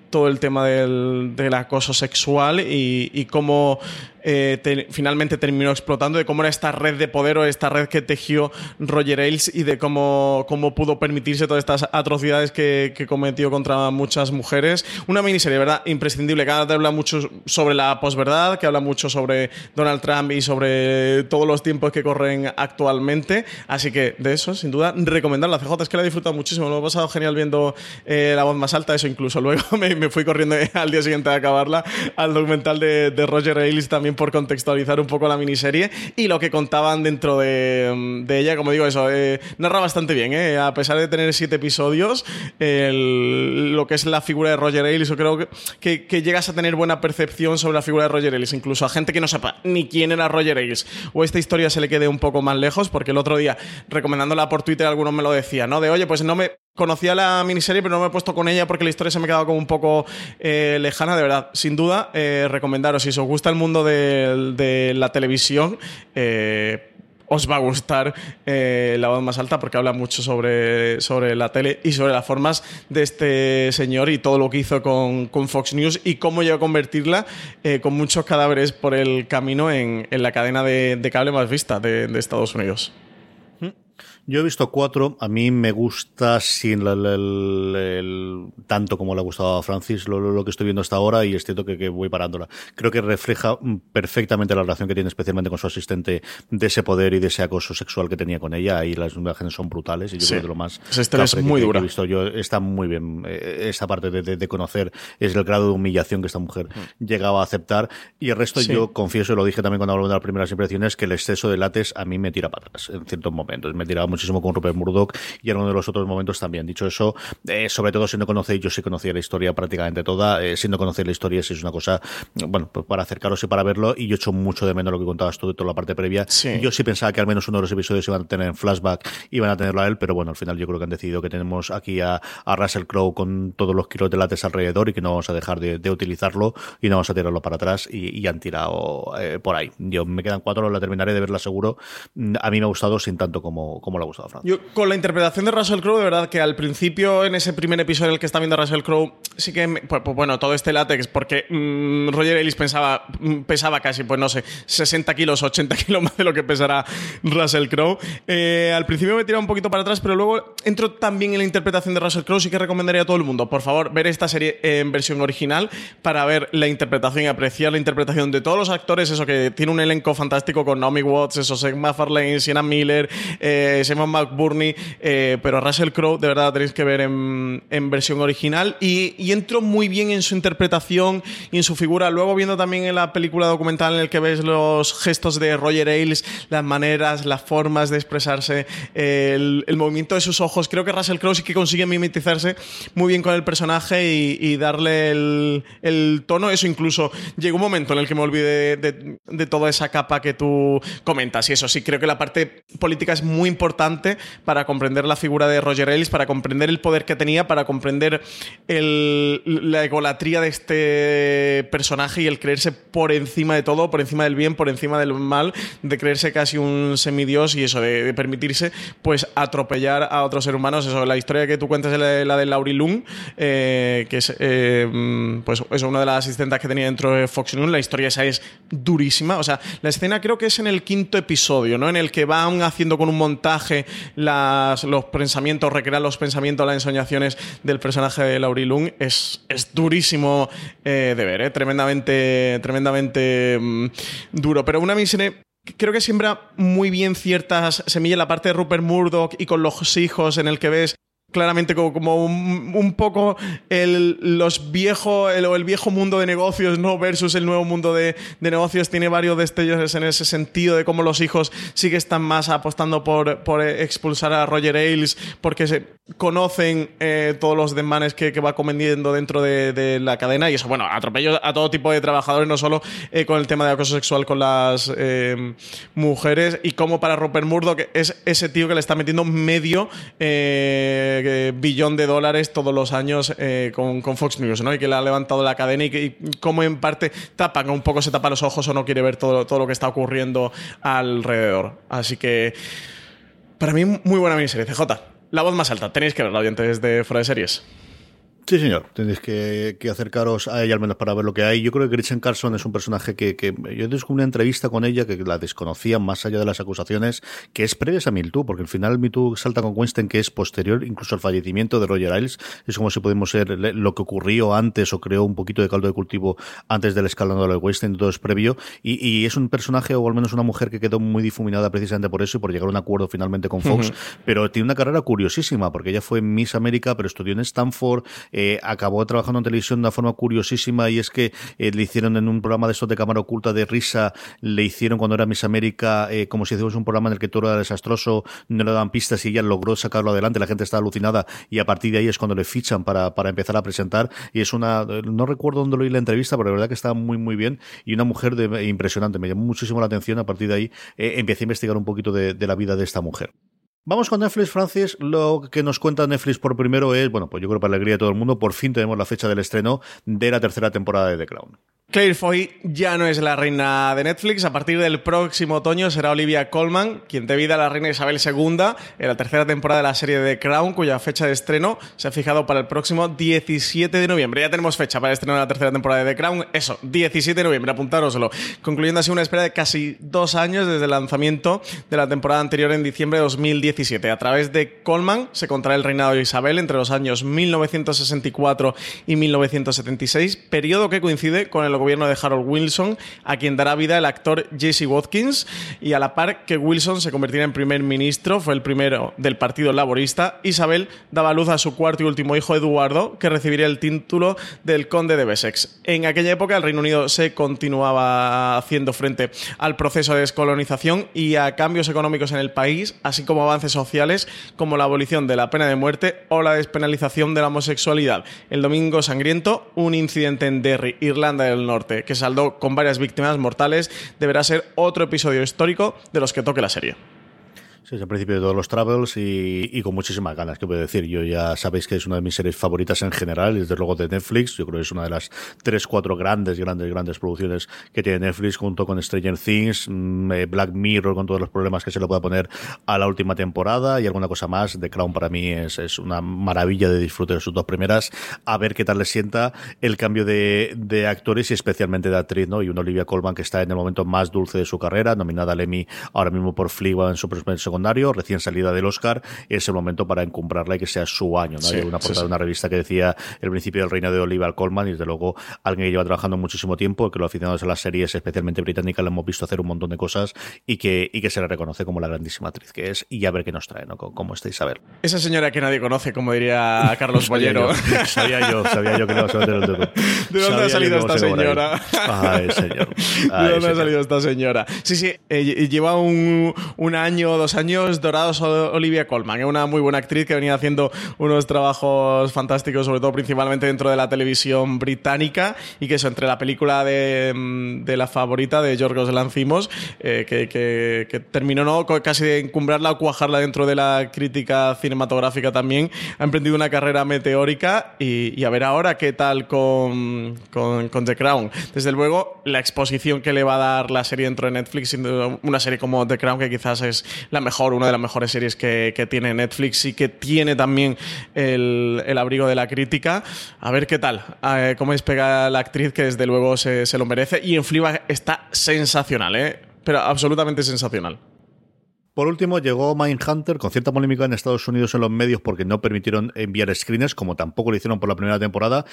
todo el tema del, acoso sexual y, cómo eh, finalmente terminó explotando, de cómo era esta red de poder o esta red que tejió Roger Ailes y de cómo, cómo pudo permitirse todas estas atrocidades que, cometió contra muchas mujeres. Una miniserie, ¿verdad? Imprescindible, que habla mucho sobre la posverdad, que habla mucho sobre Donald Trump y sobre todos los tiempos que corren actualmente. Así que de eso, sin duda, recomendarla. CJ es que la he disfrutado muchísimo, lo he pasado genial viendo eh, la voz más alta, eso incluso luego me me fui corriendo al día siguiente a acabarla al documental de, Roger Ailes también por contextualizar un poco la miniserie y lo que contaban dentro de, ella, como digo, eso, eh, narra bastante bien, eh. a pesar de tener siete episodios, lo que es la figura de Roger Ailes, yo creo que, que, llegas a tener buena percepción sobre la figura de Roger Ailes, incluso a gente que no sepa ni quién era Roger Ailes, o esta historia se le quede un poco más lejos, porque el otro día, recomendándola por Twitter, algunos me lo decían, ¿no? De, oye, pues no me Conocía la miniserie, pero no me he puesto con ella porque la historia se me ha quedado como un poco eh, lejana, de verdad. Sin duda, eh, recomendaros, si os gusta el mundo de, la televisión, eh, os va a gustar la voz más alta porque habla mucho sobre, sobre la tele y sobre las formas de este señor y todo lo que hizo con, Fox News y cómo llegó a convertirla con muchos cadáveres por el camino en, la cadena de, cable más vista de Estados Unidos. Yo he visto cuatro. A mí me gusta sin el, tanto como le ha gustado a Francis lo, que estoy viendo hasta ahora y es cierto que, voy parándola. Creo que refleja perfectamente la relación que tiene especialmente con su asistente de ese poder y de ese acoso sexual que tenía con ella. y las imágenes son brutales y yo creo que lo más es muy dura. he visto yo está muy bien. Eh, esa parte de, conocer es el grado de humillación que esta mujer mm. llegaba a aceptar y el resto yo confieso, y lo dije también cuando hablamos de las primeras impresiones, que el exceso de látex a mí me tira para atrás en ciertos momentos. Me tiraba muchísimo con Rupert Murdoch y en uno de los otros momentos también. Dicho eso, eh, sobre todo si no conocéis, yo sí conocía la historia prácticamente toda, eh, si no conocéis la historia, si es una cosa, bueno, pues para acercaros y para verlo, y yo echo mucho de menos lo que contabas tú de toda la parte previa. Yo sí pensaba que al menos uno de los episodios iban a tener en flashback, iban a tenerlo a él, pero bueno, al final yo creo que han decidido que tenemos aquí a, Russell Crowe con todos los kilos de látex alrededor y que no vamos a dejar de, utilizarlo y no vamos a tirarlo para atrás y, han tirado eh, por ahí. Yo me quedan cuatro, la terminaré de verla seguro. A mí me ha gustado sin tanto como, como le ha con la interpretación de Russell Crowe, de verdad que al principio, en ese primer episodio en el que está viendo Russell Crowe, sí que, pues, pues, bueno, todo este látex, porque mm, Roger Ellis pensaba, mm, pesaba casi, pues no sé, 60 kilos, 80 kilos más de lo que pesará Russell Crowe. Eh, al principio me tiraba un poquito para atrás, pero luego entro también en la interpretación de Russell Crowe, sí que recomendaría a todo el mundo, por favor, ver esta serie en versión original para ver la interpretación y apreciar la interpretación de todos los actores, eso que tiene un elenco fantástico con Naomi Watts, eso, Seth MacFarlane, Sienna Miller, eh, Simon McBurney, eh, pero Russell Crowe de verdad tenéis que ver en, versión original y, y, entró muy bien en su interpretación y en su figura. Luego viendo también en la película documental en el que ves los gestos de Roger Ailes, las maneras, las formas de expresarse, el, movimiento de sus ojos, creo que Russell Crowe sí que consigue mimetizarse muy bien con el personaje y, darle el, tono. Eso incluso llegó un momento en el que me olvidé de, de toda esa capa que tú comentas y eso sí, creo que la parte política es muy importante para comprender la figura de Roger Ailes, para comprender el poder que tenía, para comprender la egolatría de este personaje y el creerse por encima de todo, por encima del bien, por encima del mal, de creerse casi un semidios y eso, de, permitirse pues atropellar a otros seres humanos. Eso, la historia que tú cuentas es la, de Laurie Lung, eh, que es eh, pues es una de las asistentes que tenía dentro de Fox News. La historia esa es durísima. O sea, la escena creo que es en el quinto episodio, ¿no? En el que van haciendo con un montaje los pensamientos, recrear los pensamientos, las ensoñaciones del personaje de Laurie Lung. Es, es durísimo eh, de ver, ¿eh? Tremendamente, tremendamente mm, duro. Pero una miniserie creo que siembra muy bien ciertas semillas, la parte de Rupert Murdoch y con los hijos en el que ves claramente como, un, poco el, los viejo, el, viejo mundo de negocios ¿no? versus el nuevo mundo de, negocios. Tiene varios destellos en ese sentido de cómo los hijos sí que están más apostando por, por expulsar a Roger Ailes porque se conocen eh, todos los demanes que, va cometiendo dentro de, la cadena y eso, bueno, atropello a todo tipo de trabajadores, no solo eh, con el tema de acoso sexual con las eh, mujeres y como para Rupert Murdoch es ese tío que le está metiendo medio billón de dólares todos los años eh, con, Fox News, ¿no? Y que le ha levantado la cadena y, que, como en parte tapan, un poco se tapa los ojos o no quiere ver todo, todo lo que está ocurriendo alrededor. Así que, para mí, muy buena miniserie. CJ, la voz más alta. Tenéis que verla, oyentes de Fuera de Series. Sí, señor. Tenéis que, acercaros a ella al menos para ver lo que hay. Yo creo que Gretchen Carlson es un personaje que, que yo descubrí una entrevista con ella que la desconocía más allá de las acusaciones, que es previa a MeToo, porque al final MeToo salta con Weinstein que es posterior incluso al fallecimiento de Roger Ailes. Es como si podemos ser lo que ocurrió antes o creó un poquito de caldo de cultivo antes del escándalo de Weinstein, todo es previo. Y, y, es un personaje o al menos una mujer que quedó muy difuminada precisamente por eso y por llegar a un acuerdo finalmente con Fox. Pero tiene una carrera curiosísima porque ella fue Miss América, pero estudió en Stanford, eh, acabó trabajando en televisión de una forma curiosísima y es que eh, le hicieron en un programa de estos de cámara oculta de risa, le hicieron cuando era Miss América, eh, como si hiciéramos un programa en el que todo era desastroso, no le daban pistas y ella logró sacarlo adelante, la gente estaba alucinada y a partir de ahí es cuando le fichan para, para empezar a presentar y es una, no recuerdo dónde lo oí la entrevista, pero la verdad que estaba muy muy bien y una mujer de, impresionante, me llamó muchísimo la atención, a partir de ahí empecé a investigar un poquito de la vida de esta mujer. Vamos con Netflix, Francis. Lo que nos cuenta Netflix por primero es, bueno, pues yo creo para alegría de todo el mundo, por fin tenemos la fecha del estreno de la tercera temporada de The Crown. Claire Foy ya no es la reina de Netflix. A partir del próximo otoño será Olivia Colman quien dé vida la reina Isabel II en la tercera temporada de la serie de Crown, cuya fecha de estreno se ha fijado para el próximo 17 de noviembre. Ya tenemos fecha para el estreno de la tercera temporada de The Crown. Eso, 17 de noviembre, apuntároslo. Concluyendo así una espera de casi dos años desde el lanzamiento de la temporada anterior en diciembre de 2017. A través de Colman se contrae el reinado de Isabel entre los años 1964 y 1976, periodo que coincide con el gobierno de Harold Wilson, a quien dará vida el actor Jesse Watkins, y a la par que Wilson se convertirá en primer ministro, fue el primero del Partido Laborista, Isabel daba luz a su cuarto y último hijo Eduardo, que recibiría el título del conde de Wessex. En aquella época el Reino Unido se continuaba haciendo frente al proceso de descolonización y a cambios económicos en el país, así como avances sociales como la abolición de la pena de muerte o la despenalización de la homosexualidad. El domingo sangriento, un incidente en Derry, Irlanda del Norte, que saldó con varias víctimas mortales, deberá ser otro episodio histórico de los que toque la serie. Sí, es el principio de todos los Travels y, con muchísimas ganas, que puedo decir. Yo ya sabéis que es una de mis series favoritas en general, desde luego de Netflix. Yo creo que es una de las tres, cuatro grandes, grandes, grandes producciones que tiene Netflix, junto con Stranger Things, mm, eh, Black Mirror, con todos los problemas que se le pueda poner a la última temporada y alguna cosa más. The Crown para mí es, es una maravilla de disfrute de sus dos primeras. A ver qué tal le sienta el cambio de, de actores y especialmente de actriz, ¿no? Y una Olivia Colman que está en el momento más dulce de su carrera, nominada al Emmy ahora mismo por Fleabag en su secundario, recién salida del Oscar, es el momento para encumbrarla y que sea su año. ¿no? Hay una portada de una revista que decía el principio del reino de Oliver Colman y desde luego alguien que lleva trabajando muchísimo tiempo, que los aficionados a las series, especialmente británicas, le hemos visto hacer un montón de cosas y que, y que se le reconoce como la grandísima actriz que es y a ver qué nos trae, ¿no? ¿Cómo estáis a ver? Esa señora que nadie conoce, como diría Carlos Bollero. sabía, yo, sabía yo que no ¿De dónde ha salido esta señora? Ay, señor. ¿De dónde ha salido esta señora? Sí, sí, eh, lleva un, un año, dos años dorados Olivia Colman, es una muy buena actriz que venía haciendo unos trabajos fantásticos, sobre todo principalmente dentro de la televisión británica y que eso, entre la película de, mm, de la favorita de Yorgos Lancimos, eh, que, que, terminó ¿no? casi de encumbrarla o cuajarla dentro de la crítica cinematográfica también, ha emprendido una carrera meteórica y, y a ver ahora qué tal con, con, con, The Crown. Desde luego, la exposición que le va a dar la serie dentro de Netflix, una serie como The Crown, que quizás es la mejor, una de las mejores series que, tiene Netflix y que tiene también el, abrigo de la crítica. A ver qué tal, eh, cómo despega la actriz, que desde luego se, se lo merece. Y en Fleabag está sensacional, ¿eh? pero absolutamente sensacional. Por último, llegó Mindhunter con cierta polémica en Estados Unidos en los medios porque no permitieron enviar screeners, como tampoco lo hicieron por la primera temporada.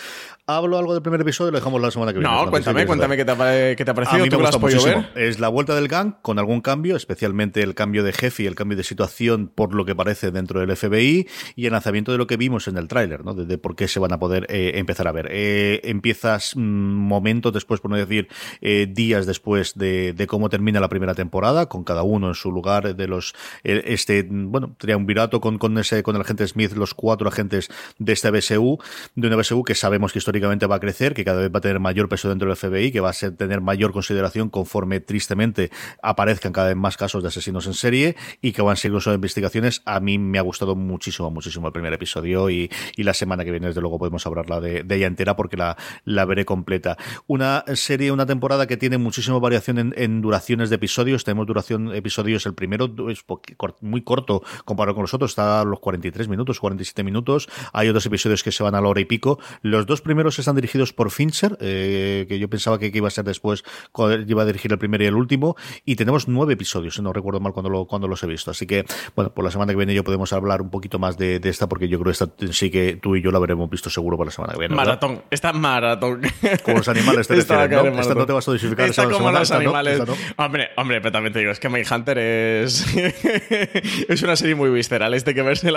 Hablo algo del primer episodio y lo dejamos la semana que viene. No, cuéntame, cuéntame qué te, ha, qué te ha parecido. A mí me gusta muchísimo. Es la vuelta del gang con algún cambio, especialmente el cambio de jefe y el cambio de situación por lo que parece dentro del FBI y el lanzamiento de lo que vimos en el tráiler, ¿no? De, por qué se van a poder eh, empezar a ver. Eh, empiezas mm, momentos después, por no decir eh, días después de, de, cómo termina la primera temporada, con cada uno en su lugar de los este, bueno, triunvirato con, con ese, con el agente Smith, los cuatro agentes de esta BSU, de una BSU que sabemos que históricamente va a crecer, que cada vez va a tener mayor peso dentro del FBI, que va a ser, tener mayor consideración conforme tristemente aparezcan cada vez más casos de asesinos en serie y que van a seguir usando investigaciones. A mí me ha gustado muchísimo, muchísimo el primer episodio y, y la semana que viene, desde luego, podemos hablarla de, ella entera porque la, la veré completa. Una serie, una temporada que tiene muchísima variación en duraciones de episodios. Tenemos duración episodios, el primero es muy corto comparado con los otros, está a los 43 minutos, 47 minutos. Hay otros episodios que se van a la hora y pico. Los dos primeros están dirigidos por Fincher, eh, que yo pensaba que iba a ser después, iba a dirigir el primero y el último. Y tenemos nueve episodios, no recuerdo mal cuando, lo, cuando los he visto. Así que, bueno, por la semana que viene yo podemos hablar un poquito más de, esta, porque yo creo que esta sí que tú y yo la habremos visto seguro por la semana que viene. Maratón, esta maratón. Como los animales te esta, ¿no? esta no te vas a dosificar. Esta como los animales. Hombre, hombre, pero también te digo, es que Hunter es. es una serie muy visceral. Este que verse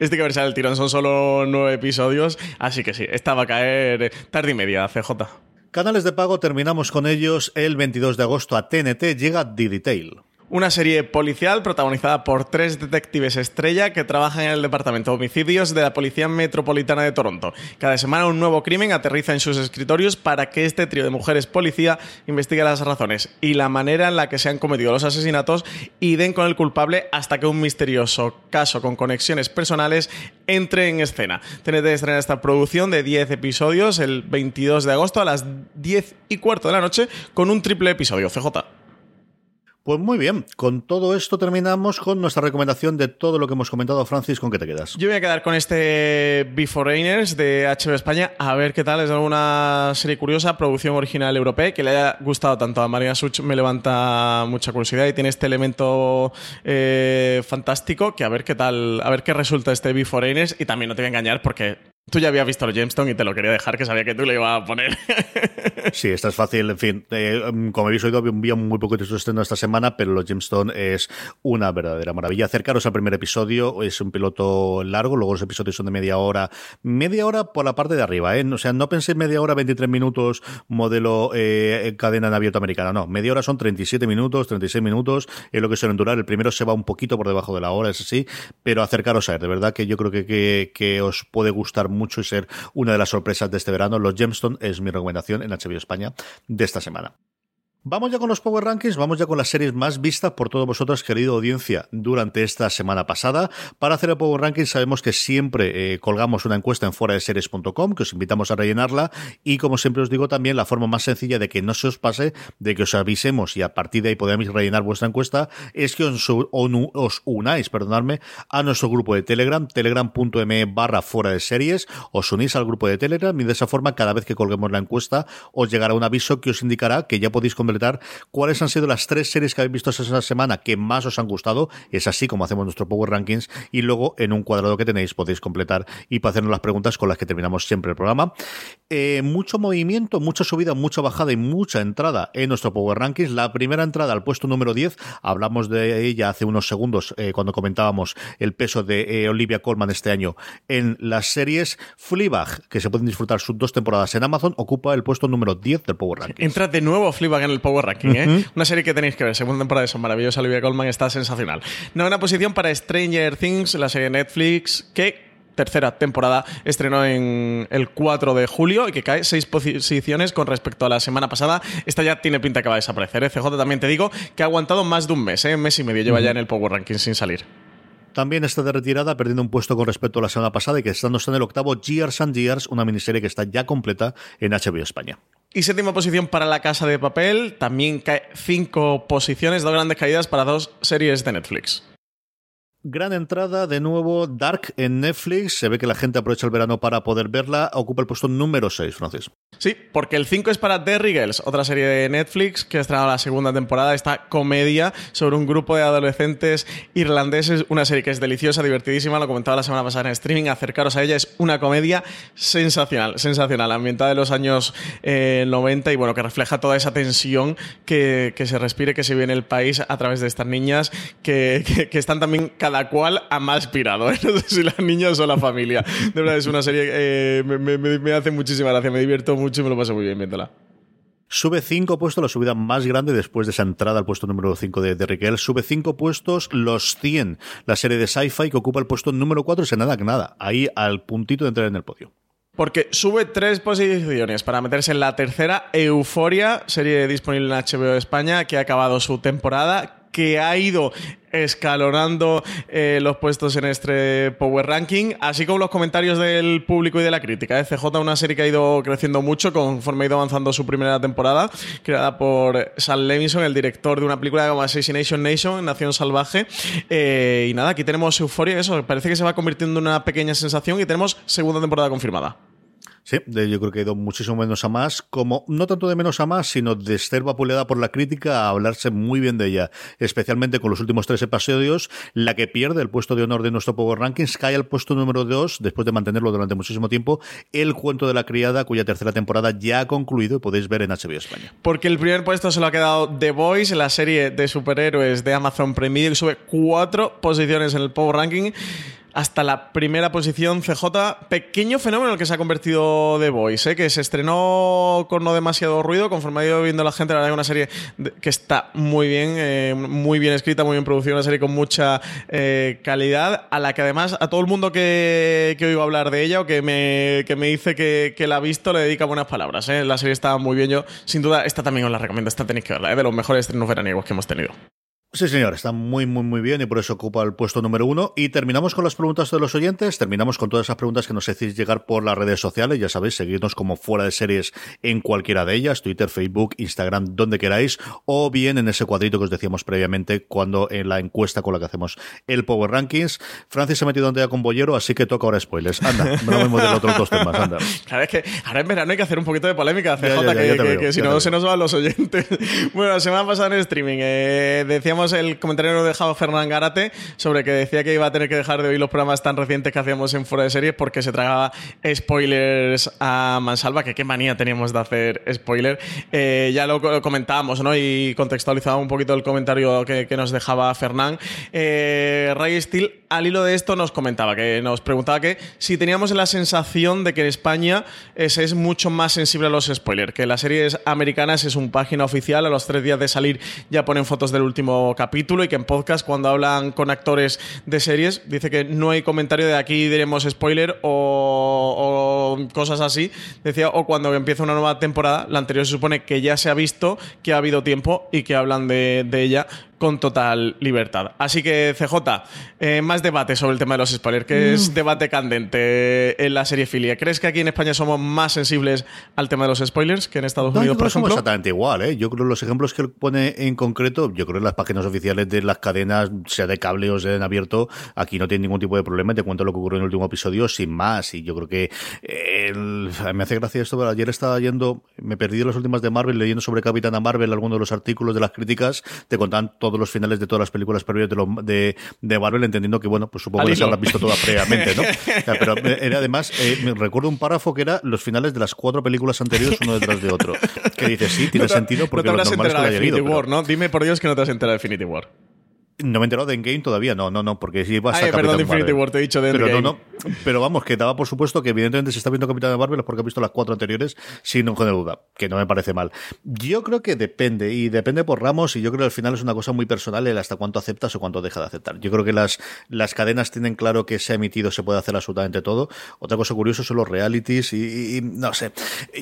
este que verse el tirón son solo nueve episodios. Así que sí, esta va a caer tarde y media, CJ. Canales de pago, terminamos con ellos. El 22 de agosto a TNT llega The Detail una serie policial protagonizada por tres detectives estrella que trabajan en el Departamento de Homicidios de la Policía Metropolitana de Toronto. Cada semana un nuevo crimen aterriza en sus escritorios para que este trío de mujeres policía investigue las razones y la manera en la que se han cometido los asesinatos y den con el culpable hasta que un misterioso caso con conexiones personales entre en escena. Tened de estrenar esta producción de 10 episodios el 22 de agosto a las 10 y cuarto de la noche con un triple episodio. CJ. Pues muy bien, con todo esto terminamos con nuestra recomendación de todo lo que hemos comentado. Francis, ¿con qué te quedas? Yo voy a quedar con este Beforeigners de HBO España, a ver qué tal. Es una serie curiosa, producción original europea, que le haya gustado tanto a María Such, me levanta mucha curiosidad y tiene este elemento eh, fantástico que a ver qué tal, a ver qué resulta este Beforeigners. Y también no te voy a engañar porque Tú ya habías visto el Gemstone y te lo quería dejar, que sabía que tú le ibas a poner. sí, esta es fácil. En fin, eh, como habéis oído, había muy poco de estreno esta semana, pero los Gemstone es una verdadera maravilla. Acercaros al primer episodio, es un piloto largo, luego los episodios son de media hora. Media hora por la parte de arriba, ¿eh? O sea, no penséis media hora, 23 minutos, modelo eh, cadena naviota americana, no. Media hora son 37 minutos, 36 minutos, es lo que suelen durar. El primero se va un poquito por debajo de la hora, es así, pero acercaros a él. De verdad que yo creo que, que, que os puede gustar mucho mucho y ser una de las sorpresas de este verano. Los Gemstone es mi recomendación en HBO España de esta semana. Vamos ya con los Power Rankings, vamos ya con las series más vistas por todos vosotros, querida audiencia, durante esta semana pasada. Para hacer el Power Rankings sabemos que siempre eh, colgamos una encuesta en fuera de series.com, que os invitamos a rellenarla, y como siempre os digo también, la forma más sencilla de que no se os pase, de que os avisemos y a partir de ahí podamos rellenar vuestra encuesta, es que os, os unáis, perdonadme, a nuestro grupo de Telegram, telegram.me barra fuera de series, os unís al grupo de Telegram y de esa forma cada vez que colguemos la encuesta os llegará un aviso que os indicará que ya podéis convertir completar cuáles han sido las tres series que habéis visto esa semana que más os han gustado. Es así como hacemos nuestro Power Rankings. Y luego en un cuadrado que tenéis podéis completar y para hacernos las preguntas con las que terminamos siempre el programa. Eh, mucho movimiento, mucha subida, mucha bajada y mucha entrada en nuestro Power Rankings. La primera entrada al puesto número 10, hablamos de ella hace unos segundos eh, cuando comentábamos el peso de eh, Olivia Colman este año en las series. Fleabag, que se pueden disfrutar sus dos temporadas en Amazon, ocupa el puesto número 10 del Power Rankings. Entra de nuevo Fleabag en el Power Ranking, ¿eh? Una serie que tenéis que ver. Segunda temporada de son maravillosa. Olivia Colman está sensacional. Novena posición para Stranger Things, la serie Netflix, que tercera temporada estrenó en el 4 de julio y que cae seis posiciones con respecto a la semana pasada. Esta ya tiene pinta que va a desaparecer. ¿eh? CJ también te digo que ha aguantado más de un mes, ¿eh? un mes y medio lleva ya en el Power Ranking sin salir. También está de retirada, perdiendo un puesto con respecto a la semana pasada y que estando en el octavo Years and Years, una miniserie que está ya completa en HBO España. Y séptima posición para La Casa de Papel, también cae cinco posiciones, dos grandes caídas para dos series de Netflix. Gran entrada, de nuevo, Dark en Netflix. Se ve que la gente aprovecha el verano para poder verla. Ocupa el puesto número 6, Francis. Sí, porque el 5 es para Derry Girls, otra serie de Netflix que ha estrenado la segunda temporada. Esta comedia sobre un grupo de adolescentes irlandeses. Una serie que es deliciosa, divertidísima. Lo comentaba la semana pasada en streaming. Acercaros a ella. Es una comedia sensacional, sensacional. Ambientada en los años 90 eh, y bueno, que refleja toda esa tensión que, se respire, que se vive en el país a través de estas niñas que, que están también cada cual ha más pirado. ¿eh? No sé si las niñas o la familia. De verdad, es una serie que eh, me, hace muchísima gracia, me divierto mucho y me lo paso muy bien viéndola. Sube cinco puestos, la subida más grande después de esa entrada al puesto número 5 de, de Sube cinco puestos, los 100, la serie de sci-fi que ocupa el puesto número 4, es nada que nada, ahí al puntito de entrar en el podio. Porque sube tres posiciones para meterse en la tercera. Euforia, serie disponible en HBO España, que ha acabado su temporada que ha ido escalonando eh, los puestos en este Power Ranking, así como los comentarios del público y de la crítica. ¿eh? CJ, una serie que ha ido creciendo mucho conforme ha ido avanzando su primera temporada, creada por Sam Levinson, el director de una película como Assassination Nation, Nación Salvaje. Eh, y nada, aquí tenemos Euforia, eso, parece que se va convirtiendo en una pequeña sensación y tenemos segunda temporada confirmada. Sí, yo creo que ha ido muchísimo menos a más, como no tanto de menos a más, sino de ser vapuleada por la crítica a hablarse muy bien de ella, especialmente con los últimos tres episodios. La que pierde el puesto de honor de nuestro Power Rankings cae al puesto número dos, después de mantenerlo durante muchísimo tiempo. El cuento de la criada, cuya tercera temporada ya ha concluido y podéis ver en HBO España. Porque el primer puesto se lo ha quedado The Voice, la serie de superhéroes de Amazon Prime Video, que sube cuatro posiciones en el Power Ranking hasta la primera posición CJ. Pequeño fenómeno en el que se ha convertido The Voice, ¿eh? que se estrenó con no demasiado ruido, conforme ha ido viendo la gente, la verdad es una serie que está muy bien, eh, muy bien escrita, muy bien producida, una serie con mucha eh, calidad, a la que además a todo el mundo que, que oigo hablar de ella o que me, que me dice que, la ha visto le dedica buenas palabras. La serie está muy bien, yo sin duda esta también os la recomiendo, esta tenéis que verla, de los mejores estrenos veraniegos que hemos tenido. Sí, señor, está muy, muy, muy bien y por eso ocupa el puesto número uno. Y terminamos con las preguntas de los oyentes, terminamos con todas esas preguntas que nos hacéis llegar por las redes sociales, ya sabéis, seguirnos como fuera de series en cualquiera de ellas, Twitter, Facebook, Instagram, donde queráis, o bien en ese cuadrito que os decíamos previamente cuando en la encuesta con la que hacemos el Power Rankings. Francis se ha metido ante con Bollero, así que toca ahora spoilers. Anda, no vemos de los otros dos temas, anda. Claro, es que ahora en verano hay que hacer un poquito de polémica, CJ, que, si no se nos van los oyentes. bueno, la semana pasada en streaming eh, decíamos el comentario dejado Fernán Garate sobre que decía que iba a tener que dejar de oír los programas tan recientes que hacíamos en Fuera de Series porque se tragaba spoilers a Mansalva, que qué manía teníamos de hacer spoiler. Eh, ya lo comentábamos, ¿no? Y contextualizaba un poquito el comentario que, nos dejaba Fernán. Eh, Ray Steele, al hilo de esto, nos comentaba, que nos preguntaba que si teníamos la sensación de que en España se es mucho más sensible a los spoilers, que las series americanas es un página oficial, a los tres días de salir ya ponen fotos del último capítulo y que en podcast cuando hablan con actores de series dice que no hay comentario de aquí diremos spoiler o, cosas así. Decía, o cuando empieza una nueva temporada, la anterior se supone que ya se ha visto, que ha habido tiempo y que hablan de, ella con total libertad. Así que, CJ, eh, más debate sobre el tema de los spoilers, que es debate candente en la serie Filia. ¿Crees que aquí en España somos más sensibles al tema de los spoilers que en Estados No, Unidos, por ejemplo? exactamente igual, ¿eh? Yo creo que los ejemplos que él pone en concreto, yo creo que en las páginas oficiales de las cadenas, sea de cable o sea en abierto, aquí no tiene ningún tipo de problema. Te cuento lo que ocurrió en el último episodio sin más. Y yo creo que el- me hace gracia esto. pero Ayer estaba yendo, me perdí las últimas de Marvel, leyendo sobre Capitana Marvel, algunos de los artículos de las críticas, te contaban todos los finales de todas las películas previas de, los- de, de Marvel, entendiendo que, bueno, pues supongo que hilo. habrás visto todas previamente, ¿no? O sea, pero eh, era además, eh, me recuerdo un párrafo que era los finales de las cuatro películas anteriores uno detrás de otro. Que dice, sí, tiene No te- sentido no porque te lo habrás normal es que lo Infinity pero- War, ¿no? Dime por Dios que no te has enterado de Infinity War. No me he enterado de Endgame todavía, no, no, no, porque si vas Ay, a perdón, Capitán de Infinity Marvel. War, te he dicho de Pero no, Endgame. no, pero vamos, que daba por supuesto que evidentemente si está viendo Capitán Marvel es porque ha visto las cuatro anteriores sin ninguna duda, que no me parece mal. Yo creo que depende, y depende por ramos, y yo creo que al final es una cosa muy personal el hasta cuánto aceptas o cuánto deja de aceptar. Yo creo que las, las cadenas tienen claro que se ha emitido, se puede hacer absolutamente todo. Otra cosa curiosa son los realities, y no sé.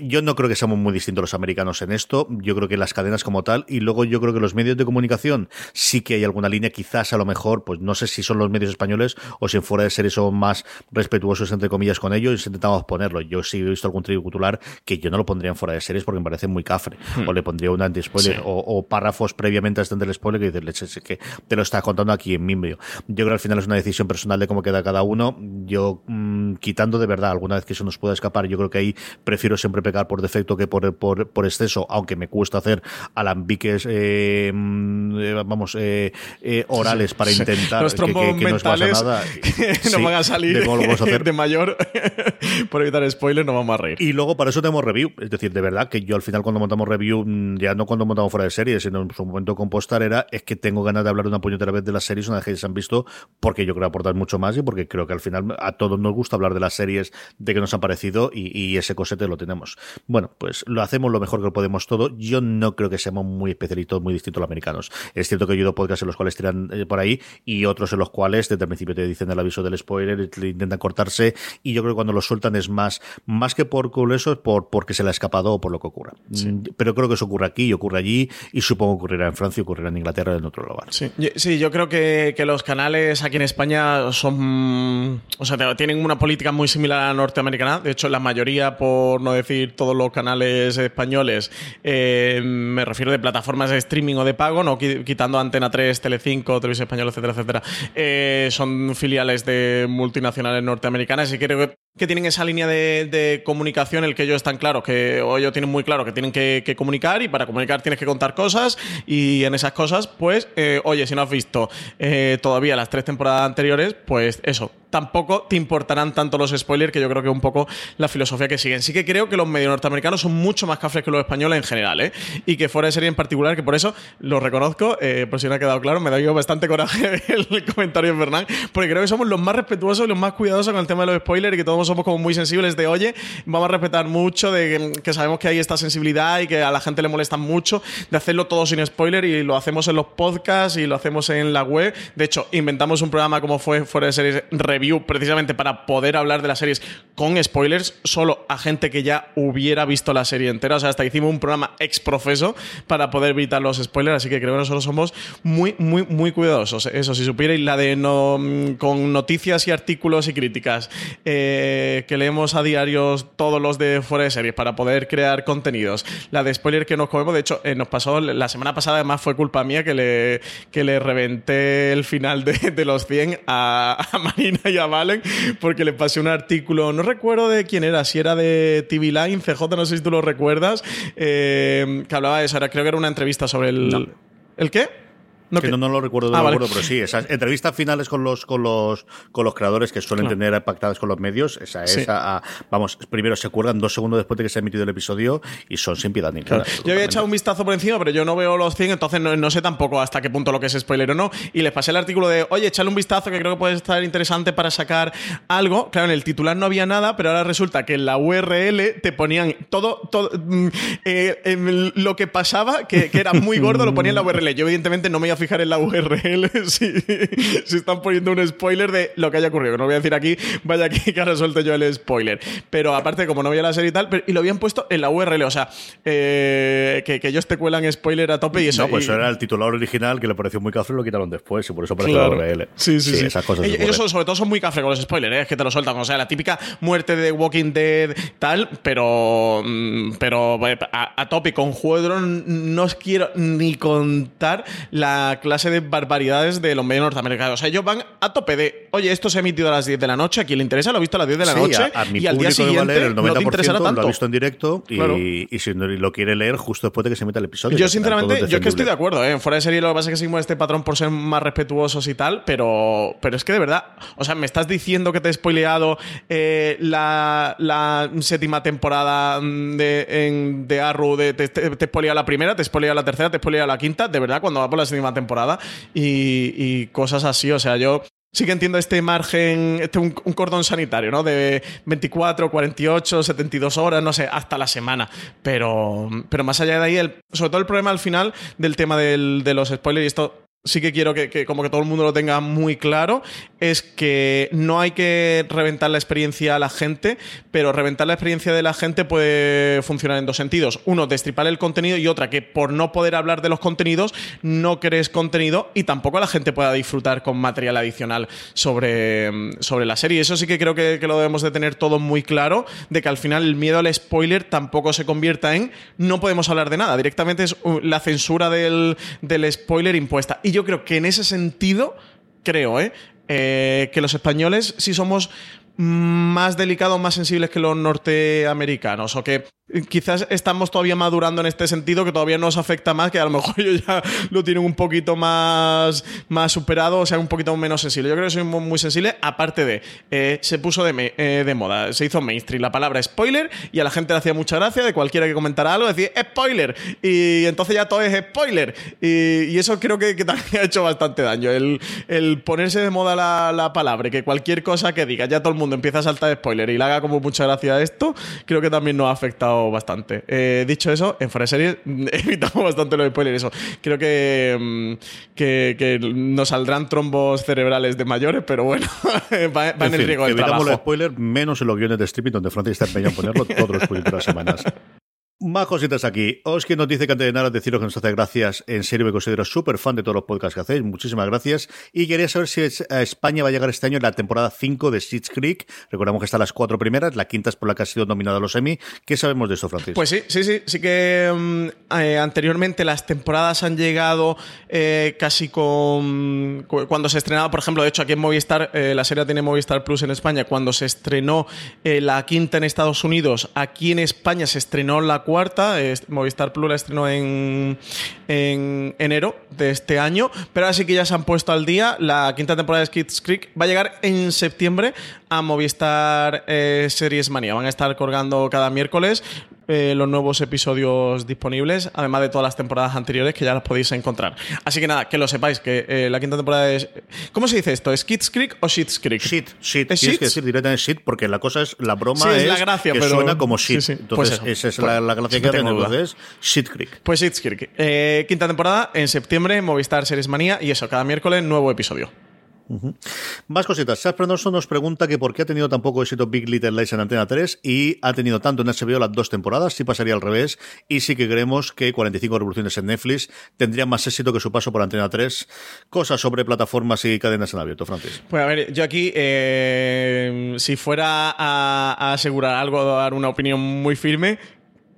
Yo no creo que seamos muy distintos los americanos en esto. Yo creo que las cadenas como tal, y luego yo creo que los medios de comunicación sí que hay alguna línea, quizás a lo mejor, pues no sé si son los medios españoles o si en fuera de series son más respetuosos, entre comillas, con ellos, y intentamos ponerlo. Yo sí he visto algún titular que yo no lo pondría en fuera de series porque me parece muy cafre. O le pondría un anti-spoiler o, o párrafos previamente antes del spoiler que dices, "Leche, es que te lo está contando aquí en mi medio. Yo creo que al final es una decisión personal de cómo queda cada uno. Yo, mm, quitando de verdad alguna vez que eso nos pueda escapar, yo creo que ahí prefiero siempre pecar por defecto que por, por, por exceso, aunque me cuesta hacer alambiques, eh, mm, eh, vamos, eh, eh, orales para Sí. intentar Los que, que- que no pasa nada. que Sí, nos van a salir de hacer. de mayor por evitar spoilers, nos vamos a reír. Y luego para eso tenemos review. Es decir, de verdad que yo al final cuando montamos review, mm, ya no cuando montamos fuera de series, sino en su momento con Postar, era es que tengo ganas de hablar una puñetera vez de las series una vez que se han visto, porque yo creo aportar mucho más y porque creo que al final a todos nos gusta hablar de las series de que nos han parecido y, y ese cosete lo tenemos. Bueno, pues lo hacemos lo mejor que podemos todo. Yo no creo que seamos muy especialitos, muy distintos a los americanos. Es cierto que he oído podcasts en los cuales tiran eh, por ahí y otros en los cuales desde el principio te dicen el aviso del spoiler, te intentan cortarse y yo creo que cuando lo sueltan es más, más que por eso es por porque se le ha escapado o por lo que ocurra. Mm, Pero creo que eso ocurre aquí y ocurre allí y supongo que ocurrirá en Francia y ocurrirá en Inglaterra en otro lugar. Sí, yo- sí, yo creo que, que los canales aquí en España son. O sea, tienen una política muy similar a la norteamericana. De hecho, la mayoría, por no decir todos los canales españoles, eh, me refiero de plataformas de streaming o de pago, no Qui- quitando Antena 3, Telecinco, Televisión Española, etcétera, etcétera. eh, son filiales de multinacionales norteamericanas y creo que tienen esa línea de, comunicación el que ellos están claros, que o ellos tienen muy claro que tienen que, comunicar y para comunicar tienes que contar cosas y en esas cosas, pues, eh, oye, si no has visto eh, todavía las tres temporadas anteriores, pues eso, tampoco te importarán tanto los spoilers que yo creo que es un poco la filosofía que siguen. Sí que creo que los medios norteamericanos son mucho más cafres que los españoles en general. Y que fuera de serie en particular, que por eso lo reconozco, eh, por si no ha quedado claro, me da yo bastante coraje el comentario de Fernán, porque creo que somos los más respetuosos y los más cuidadosos con el tema de los spoilers y que todos somos como muy sensibles de, oye, vamos a respetar mucho, de que, que sabemos que hay esta sensibilidad y que a la gente le molesta mucho, de hacerlo todo sin spoiler y lo hacemos en los podcasts y lo hacemos en la web. De hecho, inventamos un programa como fue Fuera de Series Review precisamente para poder hablar de las series con spoilers solo a gente que ya hubiera visto la serie entera. O sea, hasta hicimos un programa ex profeso para poder evitar los spoilers, así que creo que nosotros somos muy, muy, muy cuidadosos. Eso, si supierais la de no, mm, con noticias y artículos y críticas eh, que leemos a diarios todos los de fuera de series para poder crear contenidos. La de spoiler que nos comemos, de hecho, eh, nos pasó la semana pasada, además fue culpa mía que le, que le reventé el final de, de los 100 a, a Marina y a Valen porque le pasé un artículo, no recuerdo de quién era, si era de TV Line, CJ, no sé si tú lo recuerdas, eh, que hablaba de eso, era, creo que era una entrevista sobre el... ¿El qué? No, que- no, no lo recuerdo, no Ah, lo vale. recuerdo, pero sí, esas entrevistas finales con los con los con los creadores que suelen tener pactadas con los medios, esa es Sí. a- a- vamos, primero se acuerdan dos segundos después de que se ha emitido el episodio y son sin piedad ni Claro. Yo había echado un vistazo por encima, pero yo no veo los 100, entonces no, no sé tampoco hasta qué punto lo que es spoiler o no. Y les pasé el artículo de, oye, echale un vistazo que creo que puede estar interesante para sacar algo. Claro, en el titular no había nada, pero ahora resulta que en la URL te ponían todo, todo mm, eh, lo que pasaba, que, que era muy gordo, lo ponía en la URL. Yo, evidentemente, no me iba a fijar en la URL si, si están poniendo un spoiler de lo que haya ocurrido. Que no voy a decir aquí, vaya aquí que ahora suelto yo el spoiler. Pero aparte, como no voy a la serie y tal, y lo habían puesto en la URL, o sea, eh, que, ellos te cuelan spoiler a tope y eso. No, pues era el titular original que le pareció muy cafre y lo quitaron después, y por eso aparece la URL. Sí, sí, sí. Esas cosas ellos, sobre todo son muy cafre con los spoilers, ¿eh? es que te lo sueltan. O sea, la típica muerte de Walking Dead, tal, pero, mm, pero eh, a, a tope con Juego no os quiero ni contar la clase de barbaridades de los medios norteamericanos. O sea, ellos van a tope de, oye, esto se ha emitido a las 10 de la noche, a quien le interesa lo ha visto a las 10 de la noche y al día siguiente el 90% no te interesará tanto. Lo ha visto en directo y, si lo quiere leer justo después de que se emita el episodio. Yo, sinceramente, yo es que estoy de acuerdo. ¿eh? Fuera de serie lo que pasa es que seguimos este patrón por ser más respetuosos y tal, pero, pero es que de verdad, o sea, me estás diciendo que te he spoileado eh, la, la, séptima temporada de, en, de Arrow, de, te, te, te he spoileado la primera, te he spoileado la tercera, te he spoileado la quinta, de verdad, cuando va por la séptima temporada y, cosas así. O sea, yo sí que entiendo este margen, este un, cordón sanitario, ¿no? De 24, 48, 72 horas, no sé, hasta la semana. Pero, pero más allá de ahí, sobre todo el problema al final del tema de los spoilers, y esto sí que quiero que, como que todo el mundo lo tenga muy claro, es que no hay que reventar la experiencia a la gente, pero reventar la experiencia de la gente puede funcionar en dos sentidos. Uno, destripar el contenido y otra, que por no poder hablar de los contenidos, no crees contenido y tampoco la gente pueda disfrutar con material adicional sobre, sobre la serie. Eso sí que creo que, lo debemos de tener todo muy claro, de que al final el miedo al spoiler tampoco se convierta en no podemos hablar de nada, directamente es uh, la censura del, del spoiler impuesta. Y creo que en ese sentido, creo, ¿eh? Eh, que los españoles sí somos más delicados, más sensibles que los norteamericanos, o que quizás estamos todavía madurando en este sentido, que todavía nos afecta más, que a lo mejor ellos ya lo tienen un poquito más, más superado, o sea, un poquito menos sensible. Yo creo que soy muy, sensible, aparte de, eh, se puso de, eh, de, moda, se hizo mainstream la palabra spoiler y a la gente le hacía mucha gracia de cualquiera que comentara algo, decía spoiler, y entonces ya todo es spoiler. Y, eso creo que, también ha hecho bastante daño, el, ponerse de moda la palabra, que cualquier cosa que diga, ya todo el mundo empieza a saltar spoiler y le haga como mucha gracia a esto, creo que también nos ha afectado bastante. Eh, dicho eso, en Fuera Series evitamos bastante los spoilers. Eso. Creo que, mm, que, que, nos saldrán trombos cerebrales de mayores, pero bueno, va, en, el riesgo del evitamos los spoilers menos en los guiones de stripping donde Francis está empeñado en ponerlo todos los de las semanas. Más cositas aquí. Oski nos dice que antes de nada deciros que nos hace gracias. En serio, me considero súper fan de todos los podcasts que hacéis. Muchísimas gracias. Y quería saber si a España va a llegar este año la temporada 5 de Sitch Creek. Recordamos que están las cuatro primeras. La quinta es por la que ha sido nominada a los Emmy. ¿Qué sabemos de esto, Francis? Pues sí, sí, sí. Sí que mm, eh, anteriormente las temporadas han llegado eh, casi con. Cuando se estrenaba, por ejemplo, de hecho, aquí en Movistar, eh, la serie tiene Movistar Plus en España. Cuando se estrenó la quinta en Estados Unidos, aquí en España se estrenó la cuarta. Movistar Plus la estrenó en, en enero de este año, pero ahora sí que ya se han puesto al día. La quinta temporada de Skits Creek va a llegar en septiembre a Movistar eh, Series Manía. Van a estar colgando cada miércoles eh, los nuevos episodios disponibles, además de todas las temporadas anteriores que ya las podéis encontrar. Así que nada, que lo sepáis, que eh, la quinta temporada es... ¿Cómo se dice esto? ¿Es Kids Creek o Shit's Creek? Shit, shit. ¿Es Tienes que decir directamente shit porque la cosa es, la broma es, la gracia, que pero... suena como shit. Entonces, pues esa es la, la, gracia que hacen, entonces, Shit Creek. Pues Shit's Creek. Eh, quinta temporada en septiembre, Movistar Series Manía y eso, cada miércoles nuevo episodio. Más cositas. Sas Prenoso nos pregunta que por qué ha tenido tan poco éxito Big Little Lies en Antena 3 y ha tenido tanto en HBO las dos temporadas, si pasaría al revés, y sí que creemos que 45 revoluciones en Netflix tendrían más éxito que su paso por Antena 3. Cosas sobre plataformas y cadenas en abierto, Francis. Pues a ver, yo aquí, eh, si fuera a, asegurar algo, a dar una opinión muy firme,